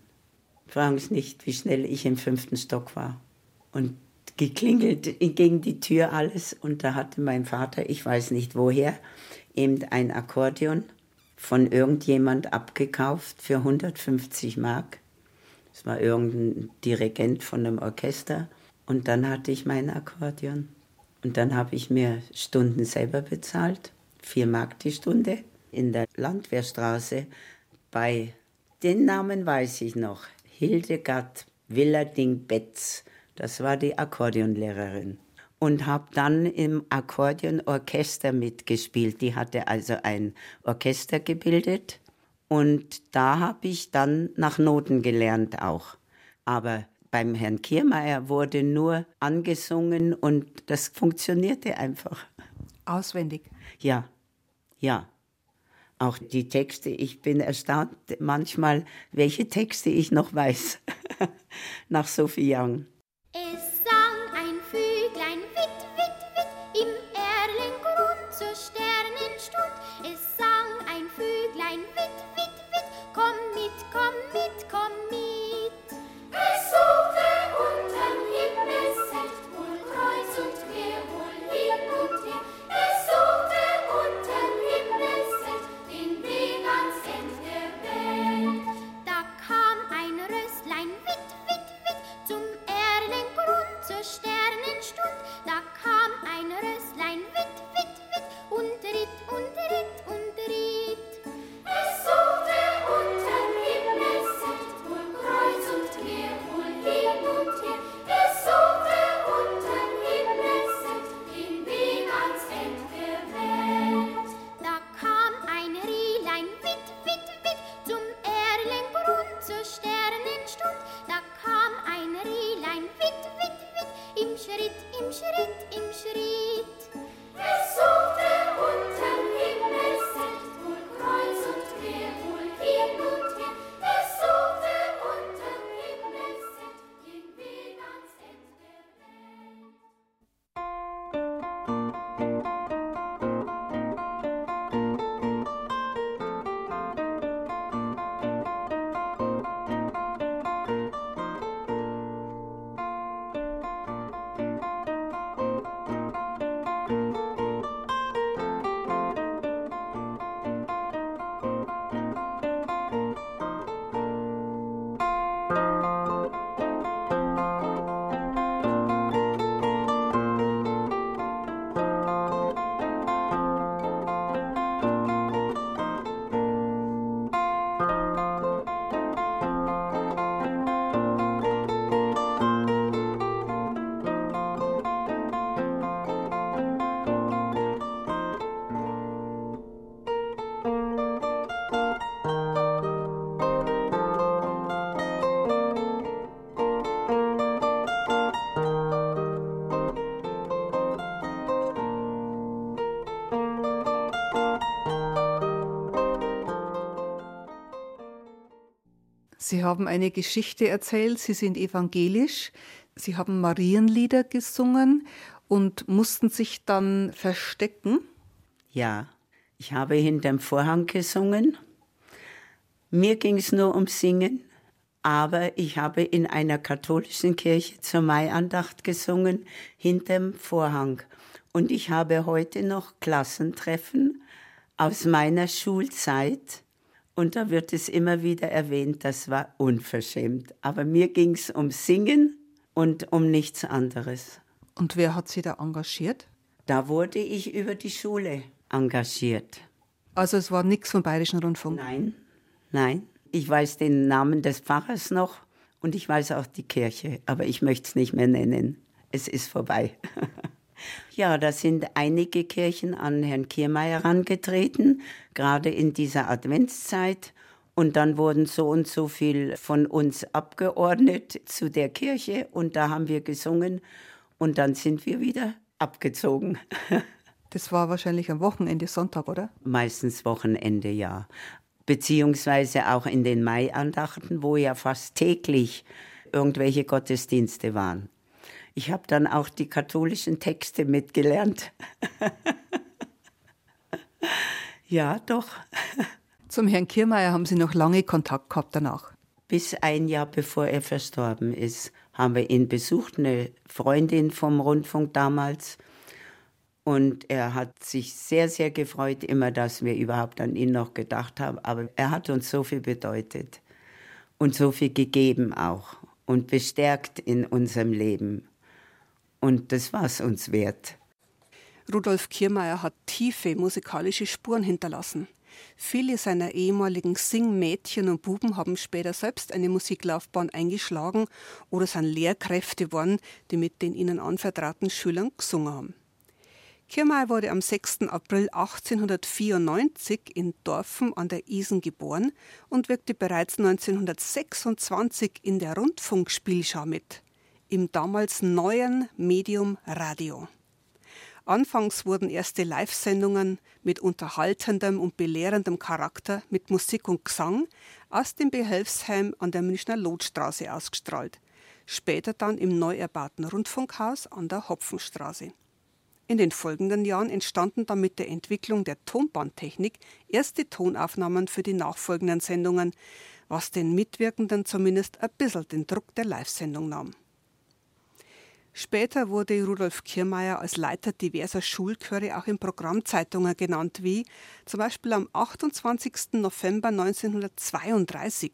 Speaker 4: Fragen Sie nicht, wie schnell ich im fünften Stock war. Und geklingelt gegen die Tür alles. Und da hatte mein Vater, ich weiß nicht woher, eben ein Akkordeon von irgendjemand abgekauft für 150 Mark. Das war irgendein Dirigent von einem Orchester. Und dann hatte ich mein Akkordeon. Und dann habe ich mir Stunden selber bezahlt, 4 Mark die Stunde, in der Landwehrstraße bei, den Namen weiß ich noch, Hildegard Willerding-Betz. Das war die Akkordeonlehrerin. Und habe dann im Akkordeonorchester mitgespielt. Die hatte also ein Orchester gebildet. Und da habe ich dann nach Noten gelernt auch. Aber beim Herrn Kiermeier wurde nur angesungen und das funktionierte einfach.
Speaker 2: Auswendig.
Speaker 4: Ja, ja. Auch die Texte, ich bin erstaunt manchmal, welche Texte ich noch weiß, nach Sophie Young.
Speaker 6: Es
Speaker 2: Sie haben eine Geschichte erzählt, Sie sind evangelisch, Sie haben Marienlieder gesungen und mussten sich dann verstecken.
Speaker 4: Ja, ich habe hinterm Vorhang gesungen. Mir ging es nur um Singen, aber ich habe in einer katholischen Kirche zur Maiandacht gesungen, hinterm Vorhang. Und ich habe heute noch Klassentreffen aus meiner Schulzeit. Und da wird es immer wieder erwähnt, das war unverschämt. Aber mir ging es um Singen und um nichts anderes.
Speaker 2: Und wer hat Sie da engagiert?
Speaker 4: Da wurde ich über die Schule engagiert.
Speaker 2: Also es war nichts vom Bayerischen Rundfunk.
Speaker 4: Nein, nein. Ich weiß den Namen des Pfarrers noch und ich weiß auch die Kirche, aber ich möchte es nicht mehr nennen. Es ist vorbei. ja, da sind einige Kirchen an Herrn Kiermeier herangetreten, gerade in dieser Adventszeit. Und dann wurden so und so viel von uns abgeordnet zu der Kirche und da haben wir gesungen und dann sind wir wieder abgezogen.
Speaker 2: Das war wahrscheinlich am Wochenende, Sonntag, oder?
Speaker 4: Meistens Wochenende, ja. Beziehungsweise auch in den Maiandachten, wo ja fast täglich irgendwelche Gottesdienste waren. Ich habe dann auch die katholischen Texte mitgelernt. ja, doch.
Speaker 2: Zum Herrn Kiermeier haben Sie noch lange Kontakt gehabt danach.
Speaker 4: Bis ein Jahr bevor er verstorben ist, haben wir ihn besucht, eine Freundin vom Rundfunk damals. Und er hat sich sehr, sehr gefreut, immer, dass wir überhaupt an ihn noch gedacht haben. Aber er hat uns so viel bedeutet und so viel gegeben auch und bestärkt in unserem Leben. Und das war es uns wert.
Speaker 2: Rudolf Kiermeier hat tiefe musikalische Spuren hinterlassen. Viele seiner ehemaligen Singmädchen und Buben haben später selbst eine Musiklaufbahn eingeschlagen oder sind Lehrkräfte geworden, die mit den ihnen anvertrauten Schülern gesungen haben. Kiermeier wurde am 6. April 1894 in Dorfen an der Isen geboren und wirkte bereits 1926 in der Rundfunkspielschau mit, im damals neuen Medium Radio. Anfangs wurden erste Live-Sendungen mit unterhaltendem und belehrendem Charakter mit Musik und Gesang aus dem Behelfsheim an der Münchner Lotstraße ausgestrahlt, später dann im neu erbauten Rundfunkhaus an der Hopfenstraße. In den folgenden Jahren entstanden dann mit der Entwicklung der Tonbandtechnik erste Tonaufnahmen für die nachfolgenden Sendungen, was den Mitwirkenden zumindest ein bisschen den Druck der Live-Sendung nahm. Später wurde Rudolf Kiermeier als Leiter diverser Schulchöre auch in Programmzeitungen genannt, wie zum Beispiel am 28. November 1932.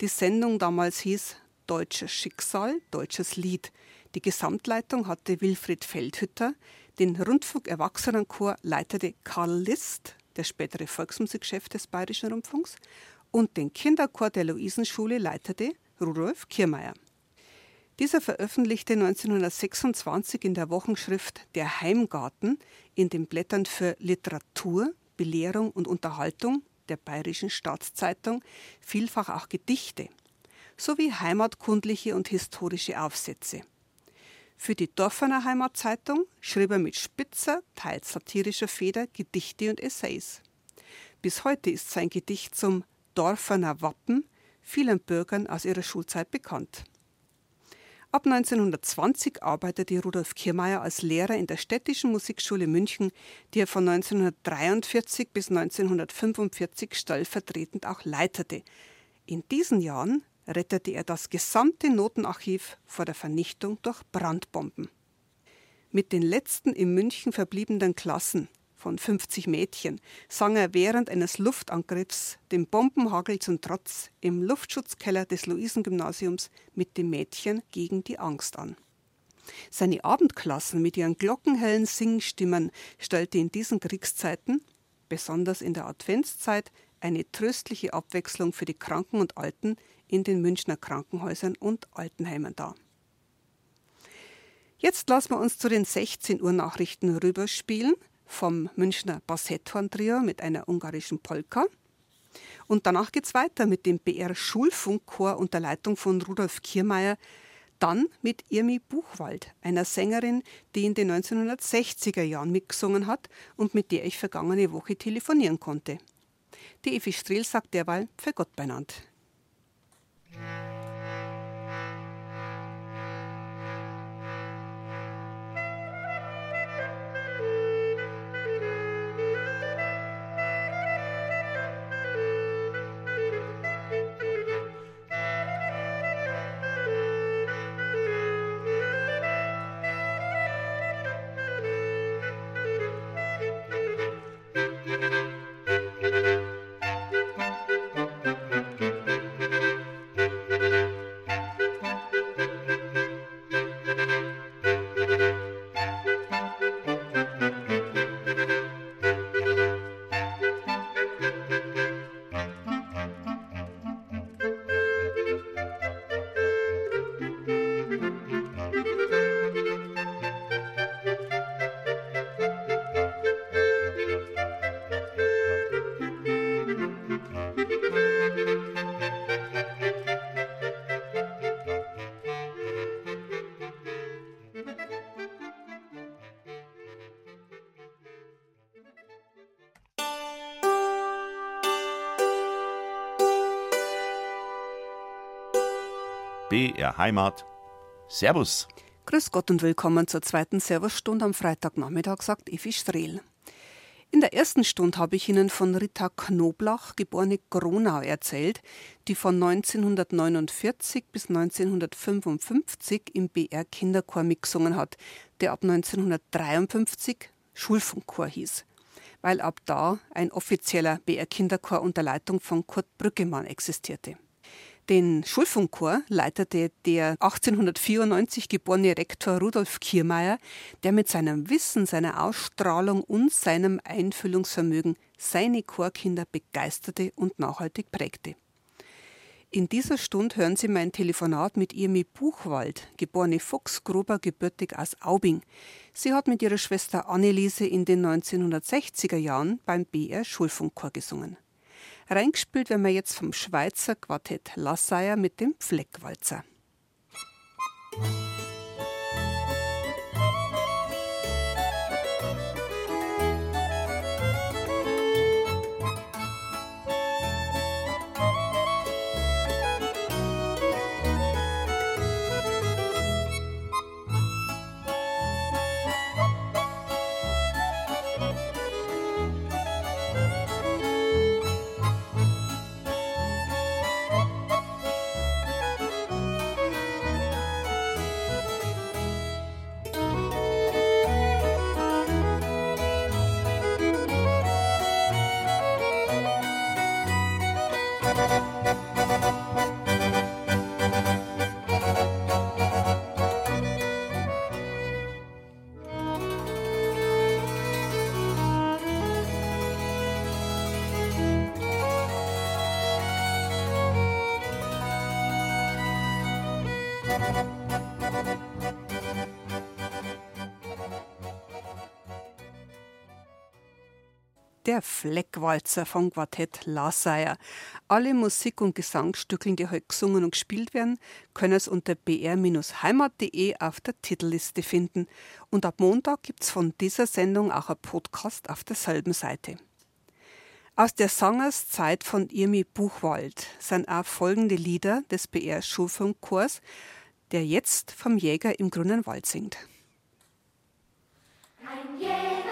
Speaker 2: Die Sendung damals hieß Deutsches Schicksal, deutsches Lied. Die Gesamtleitung hatte Wilfried Feldhütter, den Rundfunk Erwachsenenchor leitete Karl List, der spätere Volksmusikchef des Bayerischen Rundfunks, und den Kinderchor der Luisenschule leitete Rudolf Kiermeier. Dieser veröffentlichte 1926 in der Wochenschrift Der Heimgarten in den Blättern für Literatur, Belehrung und Unterhaltung der Bayerischen Staatszeitung vielfach auch Gedichte sowie heimatkundliche und historische Aufsätze. Für die Dorferner Heimatzeitung schrieb er mit spitzer, teils satirischer Feder Gedichte und Essays. Bis heute ist sein Gedicht zum Dorferner Wappen vielen Bürgern aus ihrer Schulzeit bekannt. Ab 1920 arbeitete Rudolf Kiermeier als Lehrer in der Städtischen Musikschule München, die er von 1943 bis 1945 stellvertretend auch leitete. In diesen Jahren rettete er das gesamte Notenarchiv vor der Vernichtung durch Brandbomben. Mit den letzten in München verbliebenen Klassen von 50 Mädchen sang er während eines Luftangriffs dem Bombenhagel zum Trotz im Luftschutzkeller des Luisengymnasiums mit den Mädchen gegen die Angst an. Seine Abendklassen mit ihren glockenhellen Singstimmen stellte in diesen Kriegszeiten, besonders in der Adventszeit, eine tröstliche Abwechslung für die Kranken und Alten in den Münchner Krankenhäusern und Altenheimen dar. Jetzt lassen wir uns zu den 16 Uhr Nachrichten rüberspielen vom Münchner Bassetthorn-Trio mit einer ungarischen Polka. Und danach geht es weiter mit dem BR Schulfunkchor unter Leitung von Rudolf Kiermeier, dann mit Irmi Buchwald, einer Sängerin, die in den 1960er Jahren mitgesungen hat und mit der ich vergangene Woche telefonieren konnte. Die Evi Strehl sagt derweil für Gott beinand.
Speaker 1: BR Heimat. Servus.
Speaker 2: Grüß Gott und willkommen zur zweiten Servusstunde am Freitagnachmittag, sagt Effi Strehl. In der ersten Stunde habe ich Ihnen von Rita Knoblach, geborene Gronau, erzählt, die von 1949 bis 1955 im BR Kinderchor mitgesungen hat, der ab 1953 Schulfunkchor hieß, weil ab da ein offizieller BR Kinderchor unter Leitung von Kurt Brückemann existierte. Den Schulfunkchor leitete der 1894 geborene Rektor Rudolf Kiermeier, der mit seinem Wissen, seiner Ausstrahlung und seinem Einfühlungsvermögen seine Chorkinder begeisterte und nachhaltig prägte. In dieser Stunde hören Sie mein Telefonat mit Irmi Buchwald, geborene Fuchsgruber, gebürtig aus Aubing. Sie hat mit ihrer Schwester Anneliese in den 1960er Jahren beim BR Schulfunkchor gesungen. Reingespielt werden wir jetzt vom Schweizer Quartett Lasseier mit dem Fleckwalzer. Der Fleckwalzer vom Quartett Laseier. Alle Musik- und Gesangsstücke, die heute gesungen und gespielt werden, können es unter br-heimat.de auf der Titelliste finden. Und ab Montag gibt es von dieser Sendung auch ein Podcast auf derselben Seite. Aus der Sangerszeit von Irmi Buchwald sind auch folgende Lieder des BR Schulfunkchors, der jetzt vom Jäger im grünen Wald singt.
Speaker 6: Ein Jäger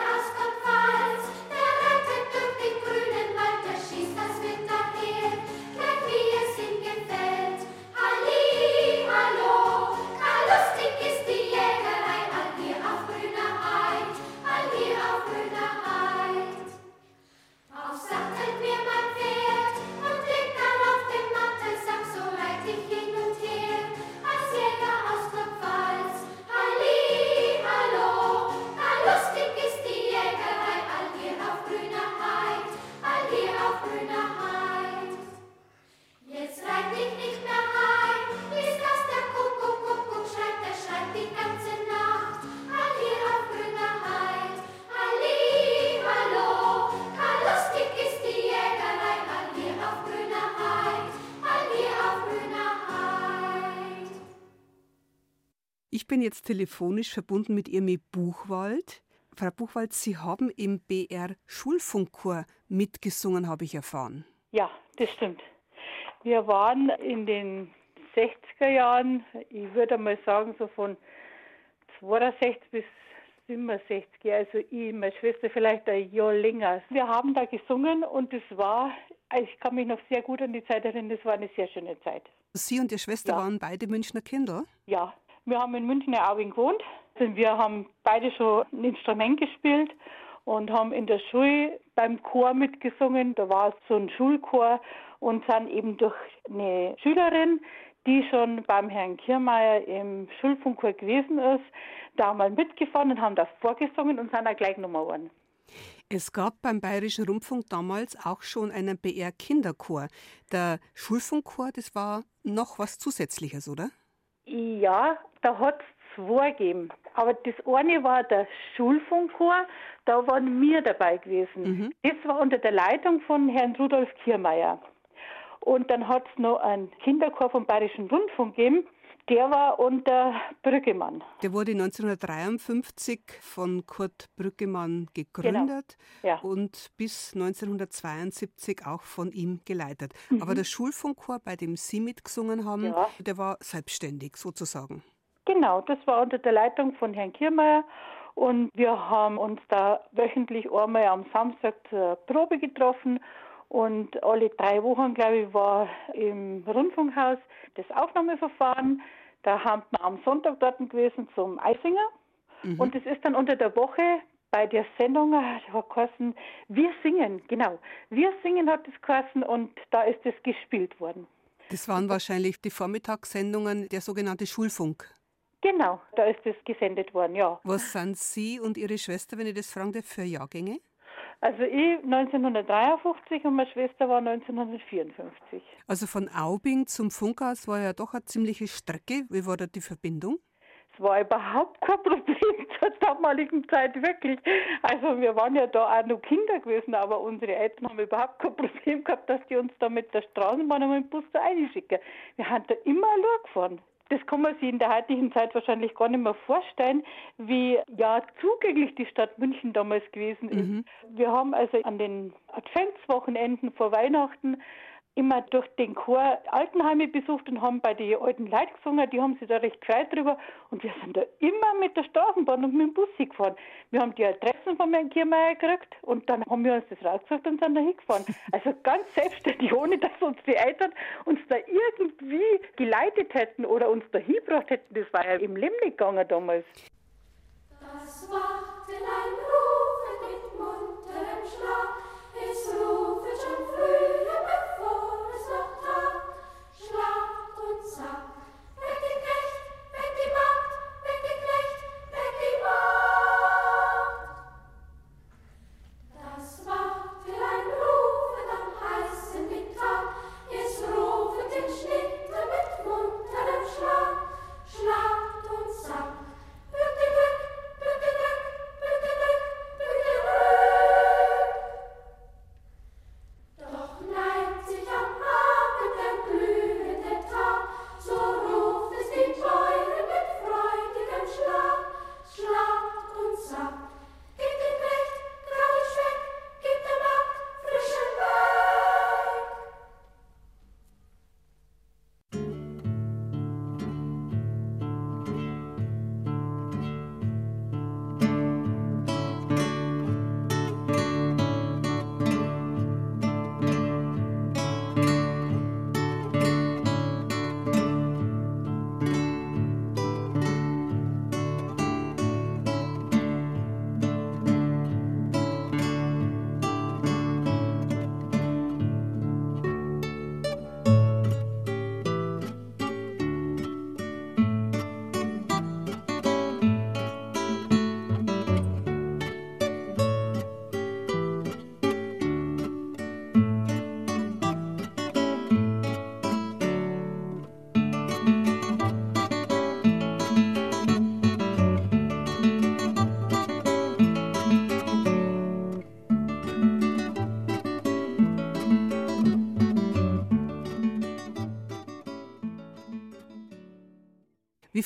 Speaker 2: bin jetzt telefonisch verbunden mit Irmi Buchwald. Frau Buchwald, Sie haben im BR Schulfunkchor mitgesungen, habe ich erfahren.
Speaker 11: Ja, das stimmt. Wir waren in den 60er Jahren, ich würde mal sagen, so von 62 bis 67, also ich, meine Schwester vielleicht ein Jahr länger. Wir haben da gesungen und es war, ich kann mich noch sehr gut an die Zeit erinnern, das war eine sehr schöne Zeit.
Speaker 2: Sie und Ihre Schwester
Speaker 11: Ja.
Speaker 2: waren beide Münchner Kinder?
Speaker 11: Ja, wir haben in München ja auch gewohnt. Also Wir haben beide schon ein Instrument gespielt und haben in der Schule beim Chor mitgesungen. Da war so ein Schulchor und sind eben durch eine Schülerin, die schon beim Herrn Kiermeier im Schulfunkchor gewesen ist, da mal mitgefahren und haben da vorgesungen und sind auch gleich Nummer geworden.
Speaker 2: Es gab beim Bayerischen Rundfunk damals auch schon einen BR-Kinderchor. Der Schulfunkchor, das war noch was Zusätzliches, oder?
Speaker 11: Ja, da hat es zwei gegeben. Aber das eine war der Schulfunkchor, da waren wir dabei gewesen. Das war unter der Leitung von Herrn Rudolf Kiermeier. Und dann hat es noch einen Kinderchor vom Bayerischen Rundfunk gegeben, der war unter Brüggemann.
Speaker 2: Der wurde 1953 von Kurt Brückemann gegründet
Speaker 11: Ja.
Speaker 2: und bis 1972 auch von ihm geleitet.
Speaker 11: Mhm.
Speaker 2: Aber der Schulfunkchor, bei dem Sie mitgesungen haben,
Speaker 11: Ja.
Speaker 2: der war selbstständig sozusagen.
Speaker 11: Genau, das war unter der Leitung von Herrn Kiermeier. Und wir haben uns da wöchentlich einmal am Samstag zur Probe getroffen. Und alle drei Wochen, glaube ich, war im Rundfunkhaus das Aufnahmeverfahren. Da haben wir am Sonntag dort gewesen zum Eisinger. Und es ist dann unter der Woche bei der Sendung, ah, das hat geheißen, wir singen, genau. Wir singen hat es geheißen und da ist es gespielt worden.
Speaker 2: Das waren wahrscheinlich die Vormittagssendungen, der sogenannte Schulfunk.
Speaker 11: Genau, da ist es gesendet worden, ja.
Speaker 2: Was sind Sie und Ihre Schwester, wenn ich das fragen darf, für Jahrgänge?
Speaker 11: Also ich 1953 und meine Schwester war 1954.
Speaker 2: Also von Aubing zum Funkhaus war ja doch eine ziemliche Strecke. Wie war da die Verbindung?
Speaker 11: Es war überhaupt kein Problem zur damaligen Zeit, wirklich. Also wir waren ja da auch noch Kinder gewesen, aber unsere Eltern haben überhaupt kein Problem gehabt, dass die uns da mit der Straßenbahn und mit dem Bus da reinschicken. Wir haben da immer allein gefahren. Das kann man sich in der heutigen Zeit wahrscheinlich gar nicht mehr vorstellen, wie ja zugänglich die Stadt München damals gewesen ist. Wir haben also an den Adventswochenenden vor Weihnachten immer durch den Chor Altenheime besucht und haben bei den alten Leuten gesungen, die haben sich da recht gefreut drüber und wir sind da immer mit der Straßenbahn und mit dem Bus hingefahren. Wir haben die Adressen von Herrn Kiermeier gekriegt und dann haben wir uns das rausgesucht und sind da hingefahren. Also ganz selbstständig, ohne dass uns die Eltern uns da irgendwie geleitet hätten oder uns da hingebracht hätten. Das war ja im Leben nicht gegangen damals.
Speaker 6: Das Wachtellein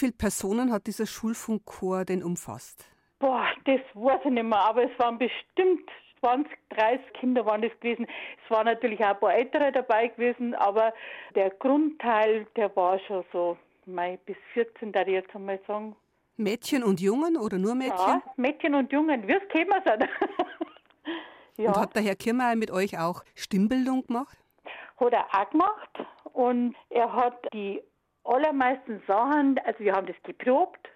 Speaker 2: viele Personen hat dieser Schulfunkchor denn umfasst?
Speaker 11: Boah, das weiß ich nicht mehr, aber es waren bestimmt 20, 30 Kinder waren das gewesen. Es waren natürlich auch ein paar Ältere dabei gewesen, aber der Grundteil, der war schon so Mai bis 14, da ich jetzt einmal sagen.
Speaker 2: Mädchen und Jungen oder nur Mädchen?
Speaker 11: Ja, Mädchen und Jungen, wie es käme sind.
Speaker 2: ja. Und hat der Herr Kirmeier mit euch auch Stimmbildung gemacht?
Speaker 11: Hat er auch gemacht und er hat die allermeisten Sachen, also wir haben das geprobt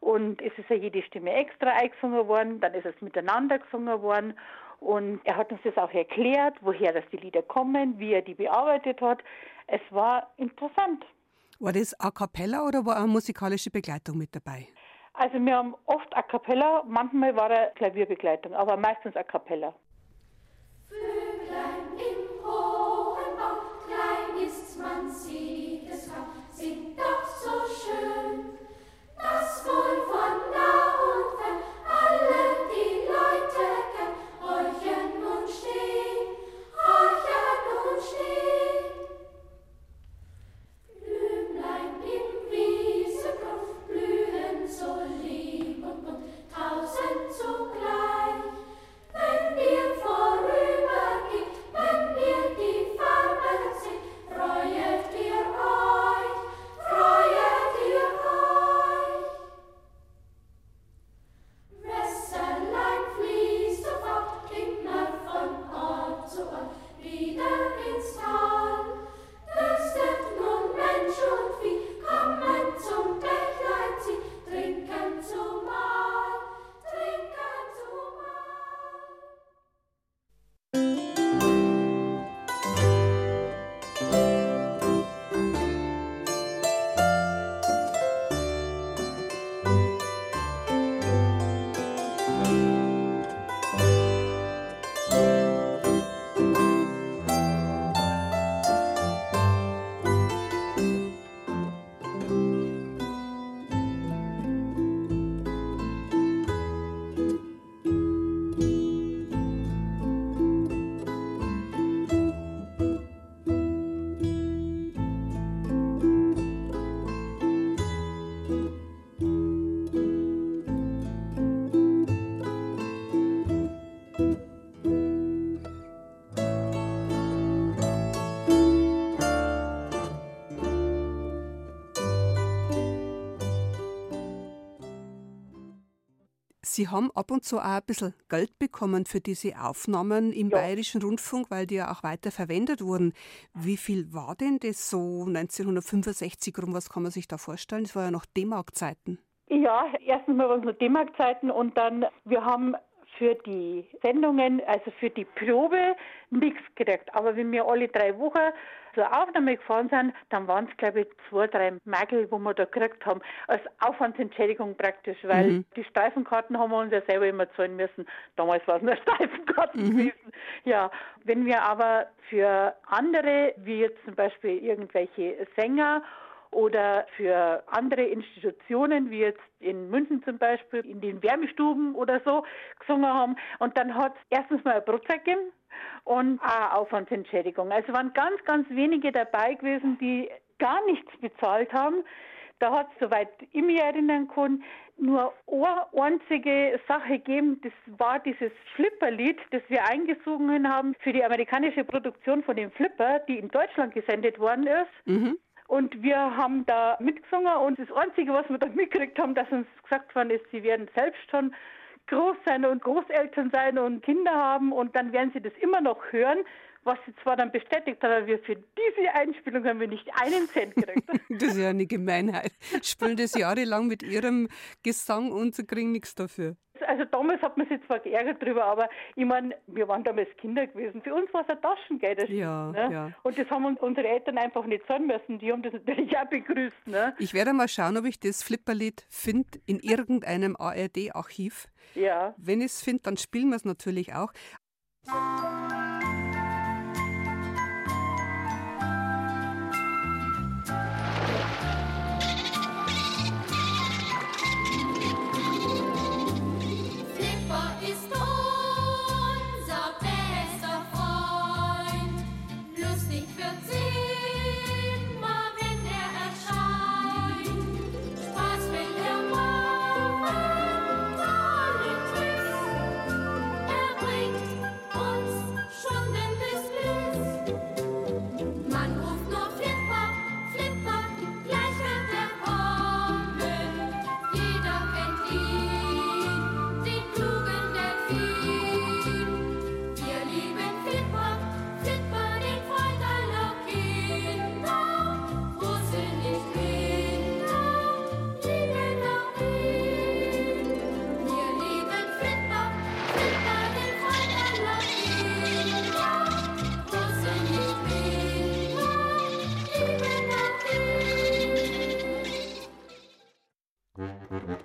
Speaker 11: und es ist ja jede Stimme extra eingesungen worden, dann ist es miteinander gesungen worden und er hat uns das auch erklärt, woher das die Lieder kommen, wie er die bearbeitet hat. Es war interessant.
Speaker 2: War das a cappella oder war eine musikalische Begleitung mit dabei?
Speaker 11: Also wir haben oft a cappella, manchmal war er Klavierbegleitung, aber meistens a cappella.
Speaker 2: Sie haben ab und zu auch ein bisschen Geld bekommen für diese Aufnahmen im
Speaker 11: Ja.
Speaker 2: Bayerischen Rundfunk, weil die ja auch weiter verwendet wurden. Wie viel war denn das so 1965 rum? Was kann man sich da vorstellen? Das war ja noch D-Mark-Zeiten.
Speaker 11: Ja, erstens mal waren es noch D-Mark-Zeiten und dann, wir haben für die Sendungen, also für die Probe, nichts gekriegt. Aber wenn wir alle drei Wochen zur Aufnahme gefahren sind, dann waren es, glaube ich, zwei, drei Merkel, wo wir da gekriegt haben, als Aufwandsentschädigung praktisch, weil
Speaker 2: Mhm.
Speaker 11: die Streifenkarten haben wir uns ja selber immer zahlen müssen. Damals war es nur Streifenkarten gewesen. Ja, wenn wir aber für andere, wie jetzt zum Beispiel irgendwelche Sänger oder für andere Institutionen, wie jetzt in München zum Beispiel, in den Wärmestuben oder so gesungen haben. Und dann hat es erstens mal ein Brotzeit gegeben und eine Aufwandsentschädigung. Also waren ganz, ganz wenige dabei gewesen, die gar nichts bezahlt haben. Da hat es, soweit ich mich erinnern kann, nur eine einzige Sache gegeben, das war dieses Flipper-Lied, das wir eingesungen haben für die amerikanische Produktion von dem Flipper, die in Deutschland gesendet worden ist.
Speaker 2: Mhm.
Speaker 11: Und wir haben da mitgesungen und das Einzige, was wir da mitgekriegt haben, dass uns gesagt worden ist, sie werden selbst schon groß sein und Großeltern sein und Kinder haben und dann werden sie das immer noch hören, was sie zwar dann bestätigt hat, aber wir für diese Einspielung haben wir nicht einen Cent gekriegt.
Speaker 2: Das ist ja eine Gemeinheit. Spielen das jahrelang mit ihrem Gesang und sie kriegen nichts dafür.
Speaker 11: Also damals hat man sich zwar geärgert drüber, aber ich meine, wir waren damals Kinder gewesen. Für uns war es ein Taschengeld. das
Speaker 2: Ja,
Speaker 11: ne?
Speaker 2: ja.
Speaker 11: Und das haben uns unsere Eltern einfach nicht sagen müssen. Die haben das natürlich auch begrüßt. Ne?
Speaker 2: Ich werde mal schauen, ob ich das Flipperlied finde in irgendeinem ARD-Archiv.
Speaker 11: Ja.
Speaker 2: Wenn ich es finde, dann spielen wir es natürlich auch.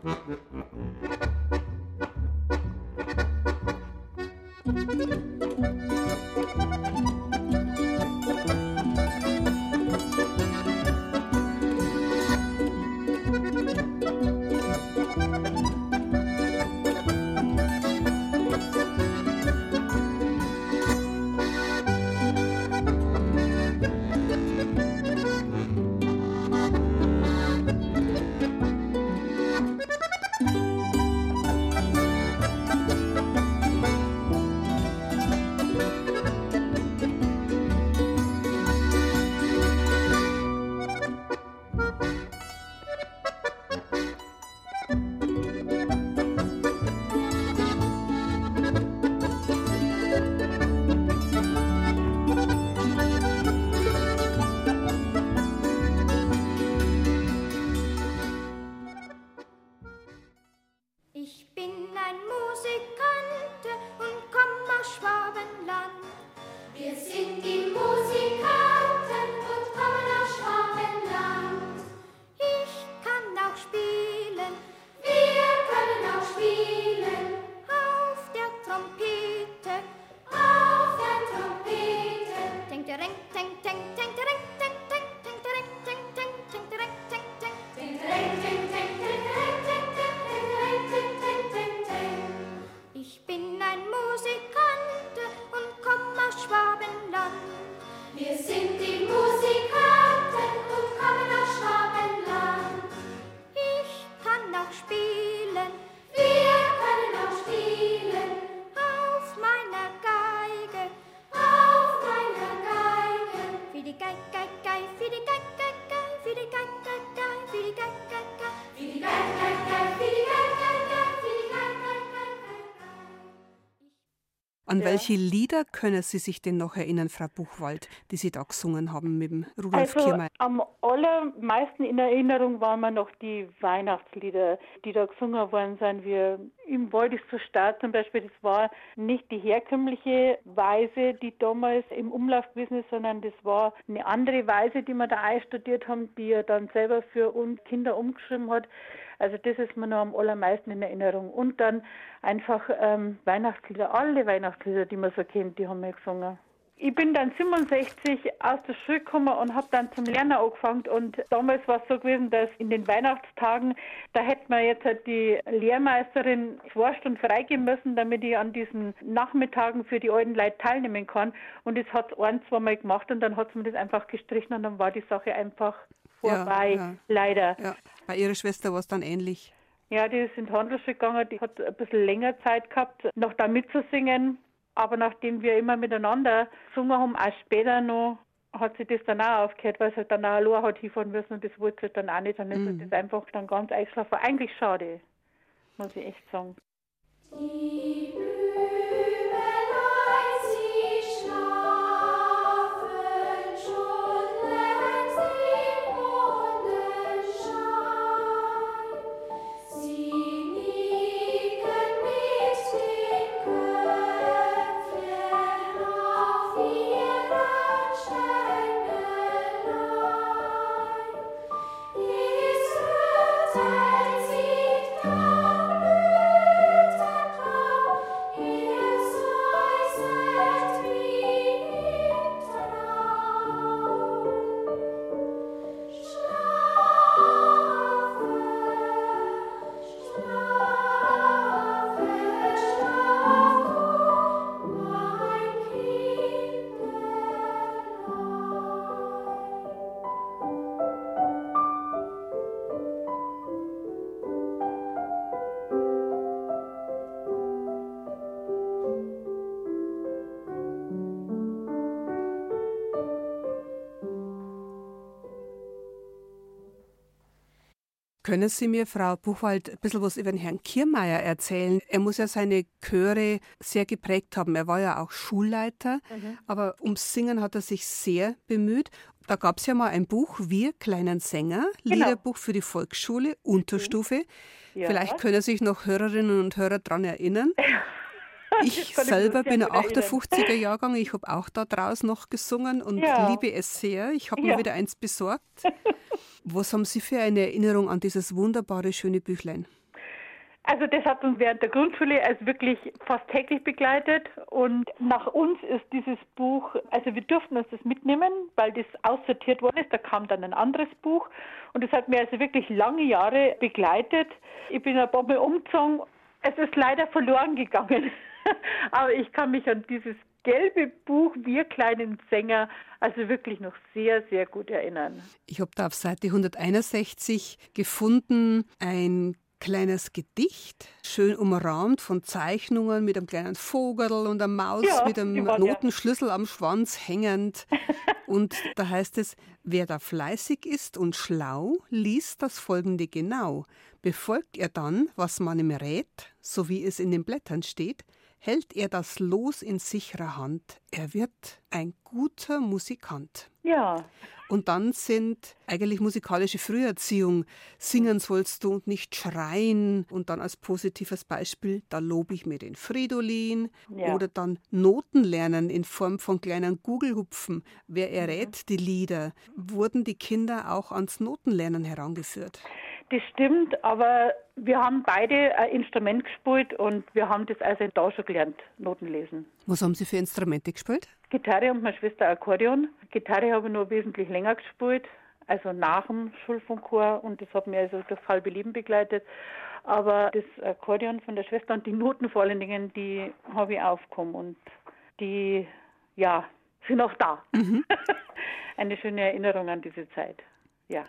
Speaker 2: Mm-hmm. Welche Lieder können Sie sich denn noch erinnern, Frau Buchwald, die Sie da gesungen haben mit dem Rudolf
Speaker 11: also,
Speaker 2: Kiermeier?
Speaker 11: Am allermeisten in Erinnerung waren mir noch die Weihnachtslieder, die da gesungen worden sind. Wir im Wald ist so stark zum Beispiel, das war nicht die herkömmliche Weise, die damals im Umlauf gewesen ist, sondern das war eine andere Weise, die wir da einstudiert haben, die er dann selber für uns Kinder umgeschrieben hat. Also das ist mir noch am allermeisten in Erinnerung. Und dann einfach ähm, Weihnachtslieder, alle Weihnachtslieder, die man so kennt, die haben wir gesungen. Ich bin dann 67 aus der Schule gekommen und habe dann zum Lernen angefangen. Und damals war es so gewesen, dass in den Weihnachtstagen, da hätte man jetzt halt die Lehrmeisterin zwei Stunden freigeben müssen, damit ich an diesen Nachmittagen für die alten Leute teilnehmen kann. Und das hat es ein, zweimal gemacht und dann hat man das einfach gestrichen und dann war die Sache einfach vorbei, ja, ja. leider.
Speaker 2: Ja. Bei ihrer Schwester war es dann ähnlich.
Speaker 11: Ja, die ist in Handelsschule gegangen, die hat ein bisschen länger Zeit gehabt, noch da mitzusingen. Aber nachdem wir immer miteinander gesungen haben, auch später noch, hat sie das dann auch aufgehört, weil sie dann auch allein hat hinfahren müssen und das wollte sie dann auch nicht. Dann ist mhm. das einfach dann ganz eingeschlafen. Eigentlich schade, muss ich echt sagen. Die
Speaker 2: Können Sie mir, Frau Buchwald, ein bisschen was über den Herrn Kiermeier erzählen? Er muss ja seine Chöre sehr geprägt haben. Er war ja auch Schulleiter, mhm. aber ums Singen hat er sich sehr bemüht. Da gab es ja mal ein Buch, Wir kleinen Sänger, genau. Liederbuch für die Volksschule, Unterstufe. Ja. Vielleicht können sich noch Hörerinnen und Hörer daran erinnern. Ich selber bin ein 58er Jahrgang, ich habe auch da draußen noch gesungen und ja. liebe es sehr. Ich habe ja. mir wieder eins besorgt. Was haben Sie für eine Erinnerung an dieses wunderbare, schöne Büchlein?
Speaker 11: Also das hat uns während der Grundschule also wirklich fast täglich begleitet. Und nach uns ist dieses Buch, also wir durften uns das mitnehmen, weil das aussortiert worden ist, da kam dann ein anderes Buch. Und das hat mir also wirklich lange Jahre begleitet. Ich bin ein paar Mal umgezogen, es ist leider verloren gegangen, aber ich kann mich an dieses gelbe Buch Wir kleinen Sänger also wirklich noch sehr, sehr gut erinnern.
Speaker 2: Ich habe da auf Seite 161 gefunden ein kleines Gedicht, schön umrahmt von Zeichnungen mit einem kleinen Vogel und einer Maus ja, mit einem Notenschlüssel am Schwanz hängend. und da heißt es, wer da fleißig ist und schlau, liest das folgende genau. Befolgt er dann, was man ihm rät, so wie es in den Blättern steht, hält er das Los in sicherer Hand. Er wird ein guter Musikant.
Speaker 11: Ja.
Speaker 2: Und dann sind eigentlich musikalische Früherziehung. Singen sollst du und nicht schreien. Und dann als positives Beispiel, da lobe ich mir den Fridolin. Ja. Oder dann Noten lernen in Form von kleinen Google-Hupfen. Wer errät mhm. die Lieder? Wurden die Kinder auch ans Notenlernen herangeführt?
Speaker 11: Das stimmt, aber wir haben beide ein Instrument gespielt und wir haben das also da schon gelernt, Noten lesen.
Speaker 2: Was haben Sie für Instrumente gespielt?
Speaker 11: Gitarre und meine Schwester Akkordeon. Gitarre habe ich nur wesentlich länger gespielt, also nach dem Schulfunkchor und das hat mir also das halbe Leben begleitet. Aber das Akkordeon von der Schwester und die Noten vor allen Dingen, die habe ich aufgekommen und die, ja, sind auch da. Mhm. Eine schöne Erinnerung an diese Zeit. Ja.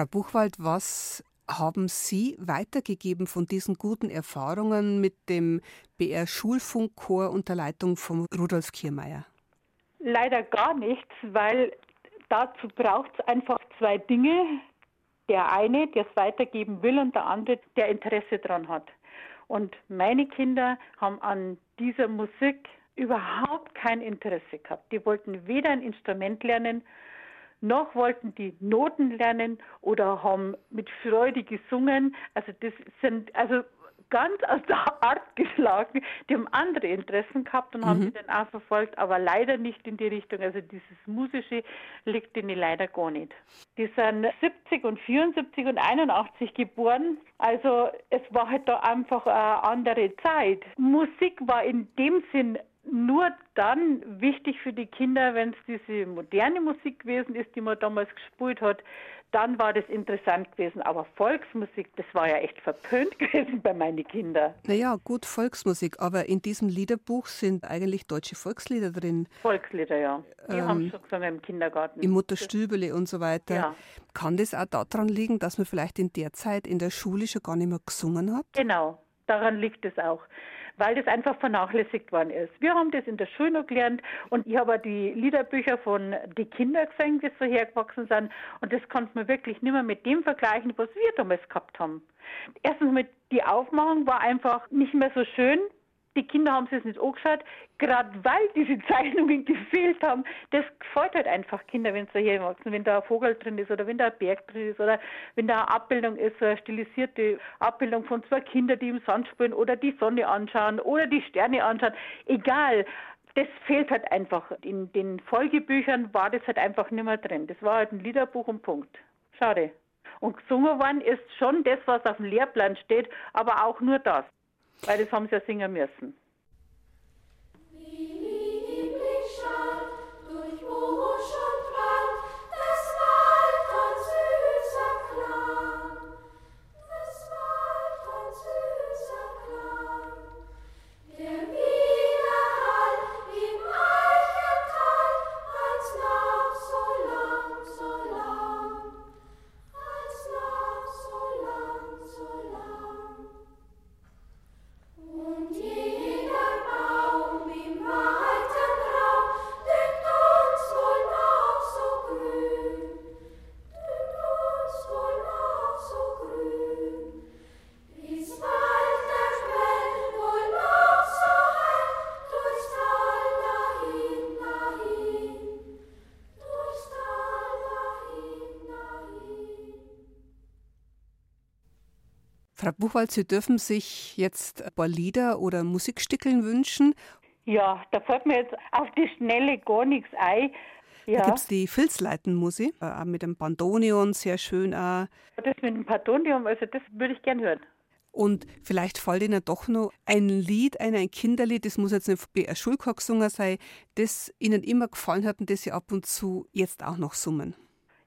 Speaker 2: Frau Buchwald, was haben Sie weitergegeben von diesen guten Erfahrungen mit dem BR Schulfunkchor unter Leitung von Rudolf Kiermeier?
Speaker 11: Leider gar nichts, weil dazu braucht es einfach zwei Dinge. Der eine, der es weitergeben will und der andere, der Interesse daran hat. Und meine Kinder haben an dieser Musik überhaupt kein Interesse gehabt. Die wollten weder ein Instrument lernen, noch wollten die Noten lernen oder haben mit Freude gesungen. Also das sind also ganz aus der Art geschlagen. Die haben andere Interessen gehabt und mhm. haben sie dann auch verfolgt, aber leider nicht in die Richtung. Also dieses Musische liegt ihnen leider gar nicht. Die sind 70 und 74 und 81 geboren. Also es war halt da einfach eine andere Zeit. Musik war in dem Sinn nur dann wichtig für die Kinder, wenn es diese moderne Musik gewesen ist, die man damals gespielt hat, dann war das interessant gewesen. Aber Volksmusik, das war ja echt verpönt gewesen bei meinen Kindern.
Speaker 7: Naja, gut, Volksmusik, aber in diesem Liederbuch sind eigentlich deutsche Volkslieder drin.
Speaker 11: Volkslieder, ja. Die ähm, haben schon gesungen im Kindergarten.
Speaker 7: Im Mutterstübele und so weiter. Ja. Kann das auch daran liegen, dass man vielleicht in der Zeit in der Schule schon gar nicht mehr gesungen hat?
Speaker 11: Genau, daran liegt es auch weil das einfach vernachlässigt worden ist. Wir haben das in der Schule noch gelernt und ich habe die Liederbücher von die Kinder gesehen, die so hergewachsen sind und das konnte man wirklich nicht mehr mit dem vergleichen, was wir damals gehabt haben. Erstens mit die Aufmachung war einfach nicht mehr so schön, die Kinder haben es nicht angeschaut, gerade weil diese Zeichnungen gefehlt haben. Das gefällt halt einfach Kinder, wenn sie hier wachsen, wenn da ein Vogel drin ist oder wenn da ein Berg drin ist oder wenn da eine Abbildung ist, so eine stilisierte Abbildung von zwei Kindern, die im Sand spielen oder die Sonne anschauen oder die Sterne anschauen. Egal. Das fehlt halt einfach. In den Folgebüchern war das halt einfach nicht mehr drin. Das war halt ein Liederbuch und Punkt. Schade. Und gesungen worden ist schon das, was auf dem Lehrplan steht, aber auch nur das. Weil das haben sie ja singen müssen.
Speaker 7: Buchwald, Sie dürfen sich jetzt ein paar Lieder oder Musikstückeln wünschen.
Speaker 11: Ja, da fällt mir jetzt auf die Schnelle gar nichts ein.
Speaker 7: Ja. Da gibt es die Filzleitenmusik, äh, mit dem Bandonion, sehr schön auch.
Speaker 11: Das mit dem Bandonion, also das würde ich gern hören.
Speaker 7: Und vielleicht fällt Ihnen doch noch ein Lied ein, ein Kinderlied, das muss jetzt nicht ein Schulchor gesungen sein, das Ihnen immer gefallen hat und das Sie ab und zu jetzt auch noch summen.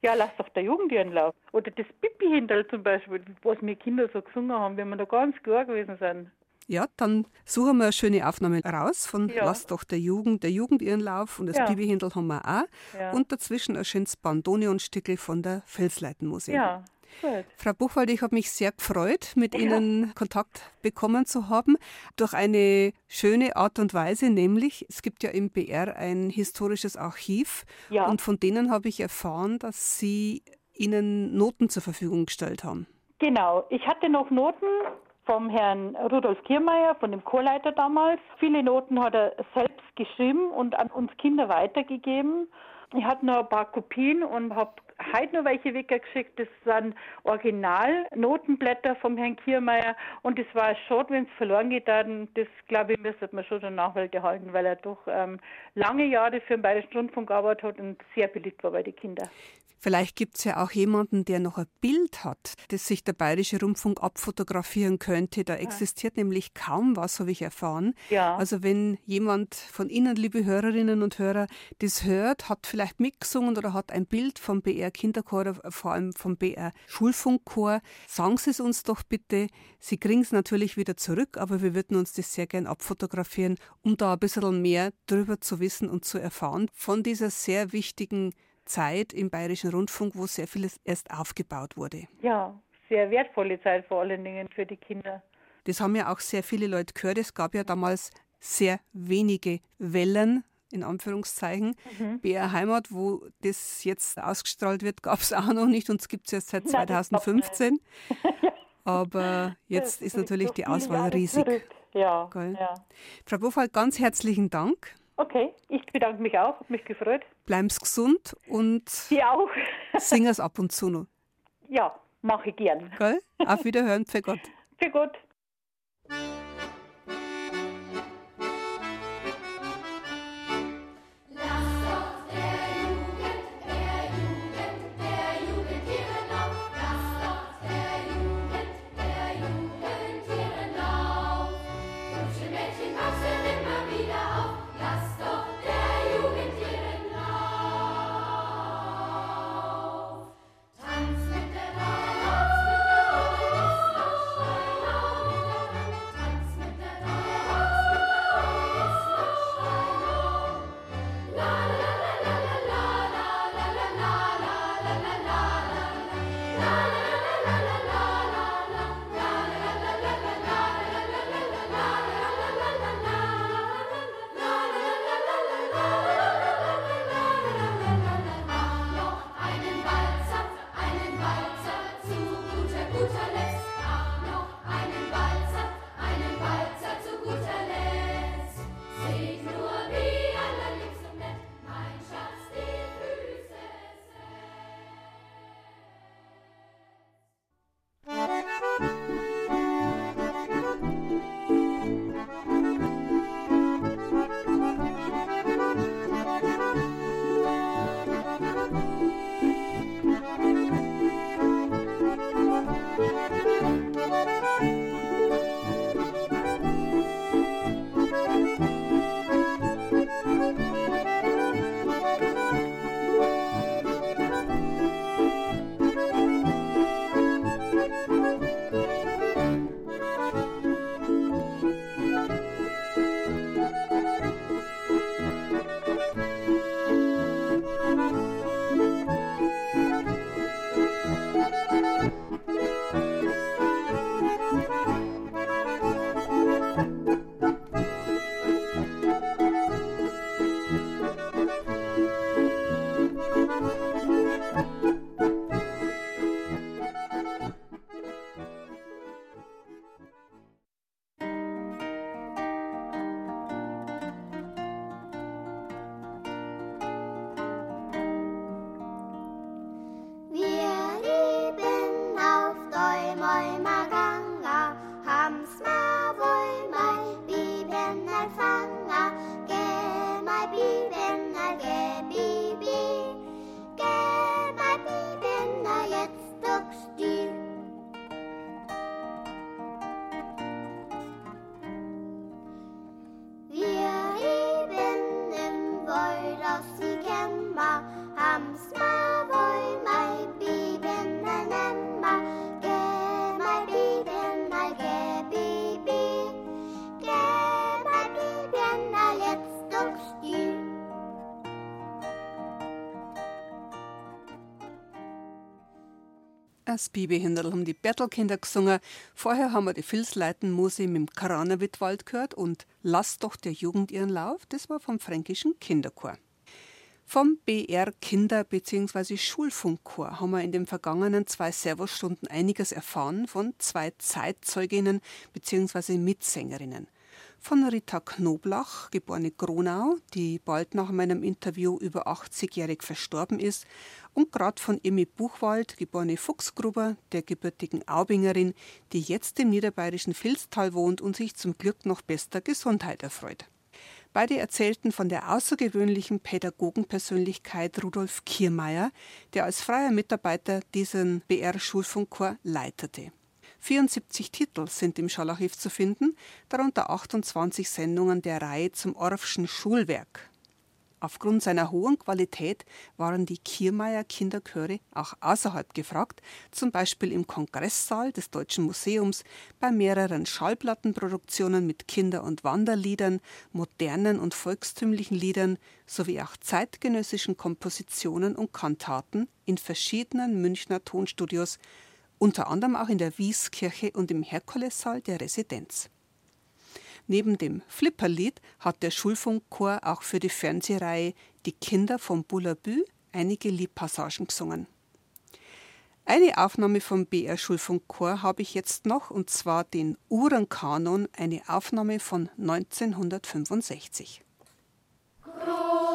Speaker 11: Ja, lass doch der Jugend ihren Lauf. Oder das Pipi-Hinterl zum Beispiel, was wir Kinder so gesungen haben, wenn wir da ganz klar gewesen sind.
Speaker 7: Ja, dann suchen wir eine schöne Aufnahme raus von ja. Lass doch der Jugend, der Jugend ihren Lauf und das ja. Pipi-Hindel haben wir auch. Ja. Und dazwischen ein schönes Bandonion-Stückel von der Felsleitenmusik.
Speaker 11: Ja,
Speaker 7: Gut. Frau Buchwald, ich habe mich sehr gefreut, mit ja. Ihnen Kontakt bekommen zu haben, durch eine schöne Art und Weise, nämlich es gibt ja im BR ein historisches Archiv ja. und von denen habe ich erfahren, dass Sie Ihnen Noten zur Verfügung gestellt haben.
Speaker 11: Genau, ich hatte noch Noten vom Herrn Rudolf Kiermeier, von dem Chorleiter damals. Viele Noten hat er selbst geschrieben und an uns Kinder weitergegeben. Ich hatte noch ein paar Kopien und habe heute noch welche weggeschickt. Das sind Originalnotenblätter vom Herrn Kiermeier und es war schade, wenn es verloren geht. Dann, das glaube ich, müsste man schon der Nachwelt erhalten, weil er doch ähm, lange Jahre für den Bayerischen Rundfunk gearbeitet hat und sehr beliebt war bei den Kindern.
Speaker 7: Vielleicht gibt es ja auch jemanden, der noch ein Bild hat, das sich der Bayerische Rundfunk abfotografieren könnte. Da ja. existiert nämlich kaum was, habe ich erfahren.
Speaker 11: Ja.
Speaker 7: Also wenn jemand von Ihnen, liebe Hörerinnen und Hörer, das hört, hat vielleicht mitgesungen oder hat ein Bild vom BR Kinderchor oder vor allem vom BR Schulfunkchor, sagen Sie es uns doch bitte. Sie kriegen es natürlich wieder zurück, aber wir würden uns das sehr gern abfotografieren, um da ein bisschen mehr drüber zu wissen und zu erfahren von dieser sehr wichtigen Zeit im Bayerischen Rundfunk, wo sehr vieles erst aufgebaut wurde.
Speaker 11: Ja, sehr wertvolle Zeit vor allen Dingen für die Kinder.
Speaker 7: Das haben ja auch sehr viele Leute gehört. Es gab ja damals sehr wenige Wellen, in Anführungszeichen. Mhm. BR Heimat, wo das jetzt ausgestrahlt wird, gab es auch noch nicht und es gibt es erst seit 2015. Aber jetzt ist natürlich die Auswahl riesig.
Speaker 11: Ja, ja.
Speaker 7: Frau Bofall, ganz herzlichen Dank.
Speaker 11: Okay, ich bedanke mich auch, habe mich gefreut.
Speaker 7: Bleiben Sie gesund und
Speaker 11: Sie auch.
Speaker 7: singen es ab und zu noch.
Speaker 11: Ja, mache ich gern.
Speaker 7: Gell? Auf Wiederhören, für Gott.
Speaker 11: Für Gott.
Speaker 2: Das Bibehindel haben die Bettelkinder gesungen. Vorher haben wir die Filzleiten-Muse mit dem Kranewitwald gehört und Lass doch der Jugend ihren Lauf, das war vom fränkischen Kinderchor. Vom BR Kinder- bzw. Schulfunkchor haben wir in den vergangenen zwei Servostunden einiges erfahren von zwei Zeitzeuginnen bzw. Mitsängerinnen von Rita Knoblach, geborene Gronau, die bald nach meinem Interview über 80-jährig verstorben ist, und gerade von Emmy Buchwald, geborene Fuchsgruber, der gebürtigen Aubingerin, die jetzt im niederbayerischen Vilstal wohnt und sich zum Glück noch bester Gesundheit erfreut. Beide erzählten von der außergewöhnlichen Pädagogenpersönlichkeit Rudolf Kiermeier, der als freier Mitarbeiter diesen BR-Schulfunkchor leitete. 74 Titel sind im Schallarchiv zu finden, darunter 28 Sendungen der Reihe zum Orffschen Schulwerk. Aufgrund seiner hohen Qualität waren die Kiermeier Kinderchöre auch außerhalb gefragt, zum Beispiel im Kongresssaal des Deutschen Museums, bei mehreren Schallplattenproduktionen mit Kinder- und Wanderliedern, modernen und volkstümlichen Liedern sowie auch zeitgenössischen Kompositionen und Kantaten in verschiedenen Münchner Tonstudios unter anderem auch in der Wieskirche und im Herkulessaal der Residenz. Neben dem Flipperlied hat der Schulfunkchor auch für die Fernsehreihe Die Kinder vom Bullabü einige Liedpassagen gesungen. Eine Aufnahme vom BR Schulfunkchor habe ich jetzt noch, und zwar den Uhrenkanon, eine Aufnahme von 1965. habe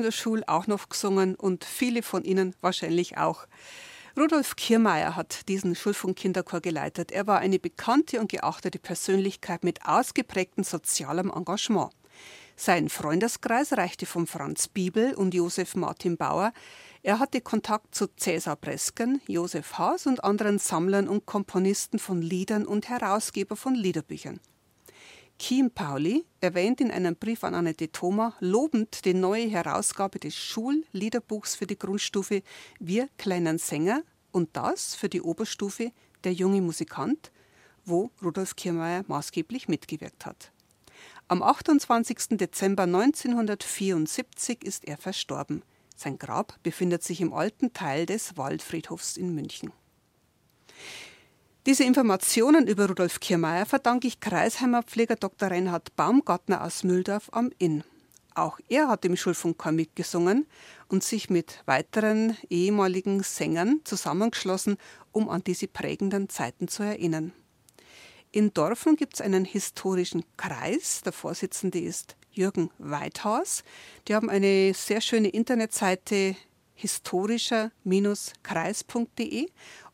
Speaker 2: in der Schule auch noch gesungen und viele von Ihnen wahrscheinlich auch. Rudolf Kiermeier hat diesen Schulfunk-Kinderchor geleitet. Er war eine bekannte und geachtete Persönlichkeit mit ausgeprägtem sozialem Engagement. Sein Freundeskreis reichte von Franz Biebel und Josef Martin Bauer. Er hatte Kontakt zu Cäsar Bresken, Josef Haas und anderen Sammlern und Komponisten von Liedern und Herausgeber von Liederbüchern. Kim Pauli erwähnt in einem Brief an Annette Thoma lobend die neue Herausgabe des Schulliederbuchs für die Grundstufe Wir kleinen Sänger und das für die Oberstufe Der junge Musikant, wo Rudolf Kiermeier maßgeblich mitgewirkt hat. Am 28. Dezember 1974 ist er verstorben. Sein Grab befindet sich im alten Teil des Waldfriedhofs in München. Diese Informationen über Rudolf Kiermeier verdanke ich Kreisheimer Pfleger Dr. Reinhard Baumgartner aus Mühldorf am Inn. Auch er hat im Schulfunkchor mitgesungen und sich mit weiteren ehemaligen Sängern zusammengeschlossen, um an diese prägenden Zeiten zu erinnern. In Dorfen gibt es einen historischen Kreis. Der Vorsitzende ist Jürgen Weithaus. Die haben eine sehr schöne Internetseite historischer-kreis.de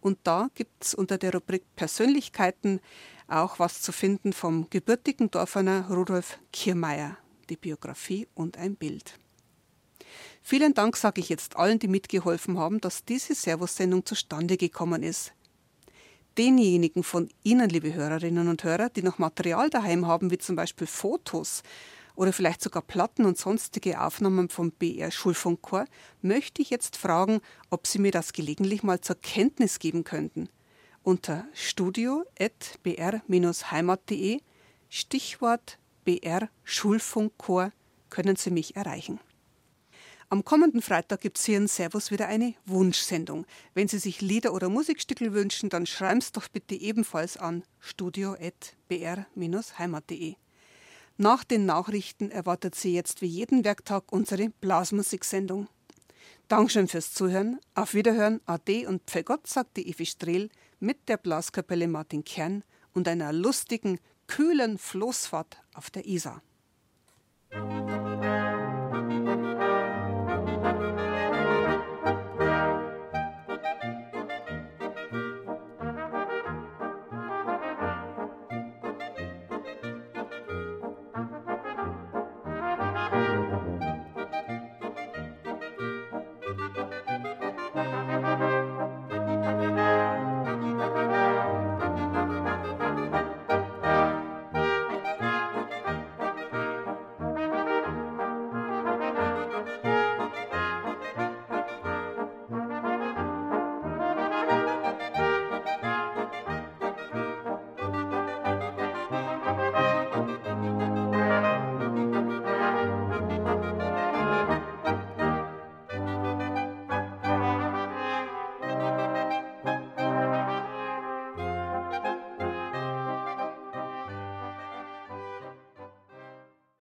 Speaker 2: und da gibt es unter der Rubrik Persönlichkeiten auch was zu finden vom gebürtigen Dorferner Rudolf Kiermeier, die Biografie und ein Bild. Vielen Dank sage ich jetzt allen, die mitgeholfen haben, dass diese Servus-Sendung zustande gekommen ist. Denjenigen von Ihnen, liebe Hörerinnen und Hörer, die noch Material daheim haben, wie zum Beispiel Fotos oder vielleicht sogar Platten und sonstige Aufnahmen vom BR Schulfunkchor, möchte ich jetzt fragen, ob Sie mir das gelegentlich mal zur Kenntnis geben könnten. Unter studio.br-heimat.de Stichwort BR Schulfunkchor können Sie mich erreichen. Am kommenden Freitag gibt es hier in Servus wieder eine Wunschsendung. Wenn Sie sich Lieder oder Musikstücke wünschen, dann schreiben Sie doch bitte ebenfalls an studio.br-heimat.de. Nach den Nachrichten erwartet Sie jetzt wie jeden Werktag unsere Blasmusiksendung. Dankeschön fürs Zuhören. Auf Wiederhören. Ade und Pfegott, sagte Evi Strehl mit der Blaskapelle Martin Kern und einer lustigen, kühlen Floßfahrt auf der Isar.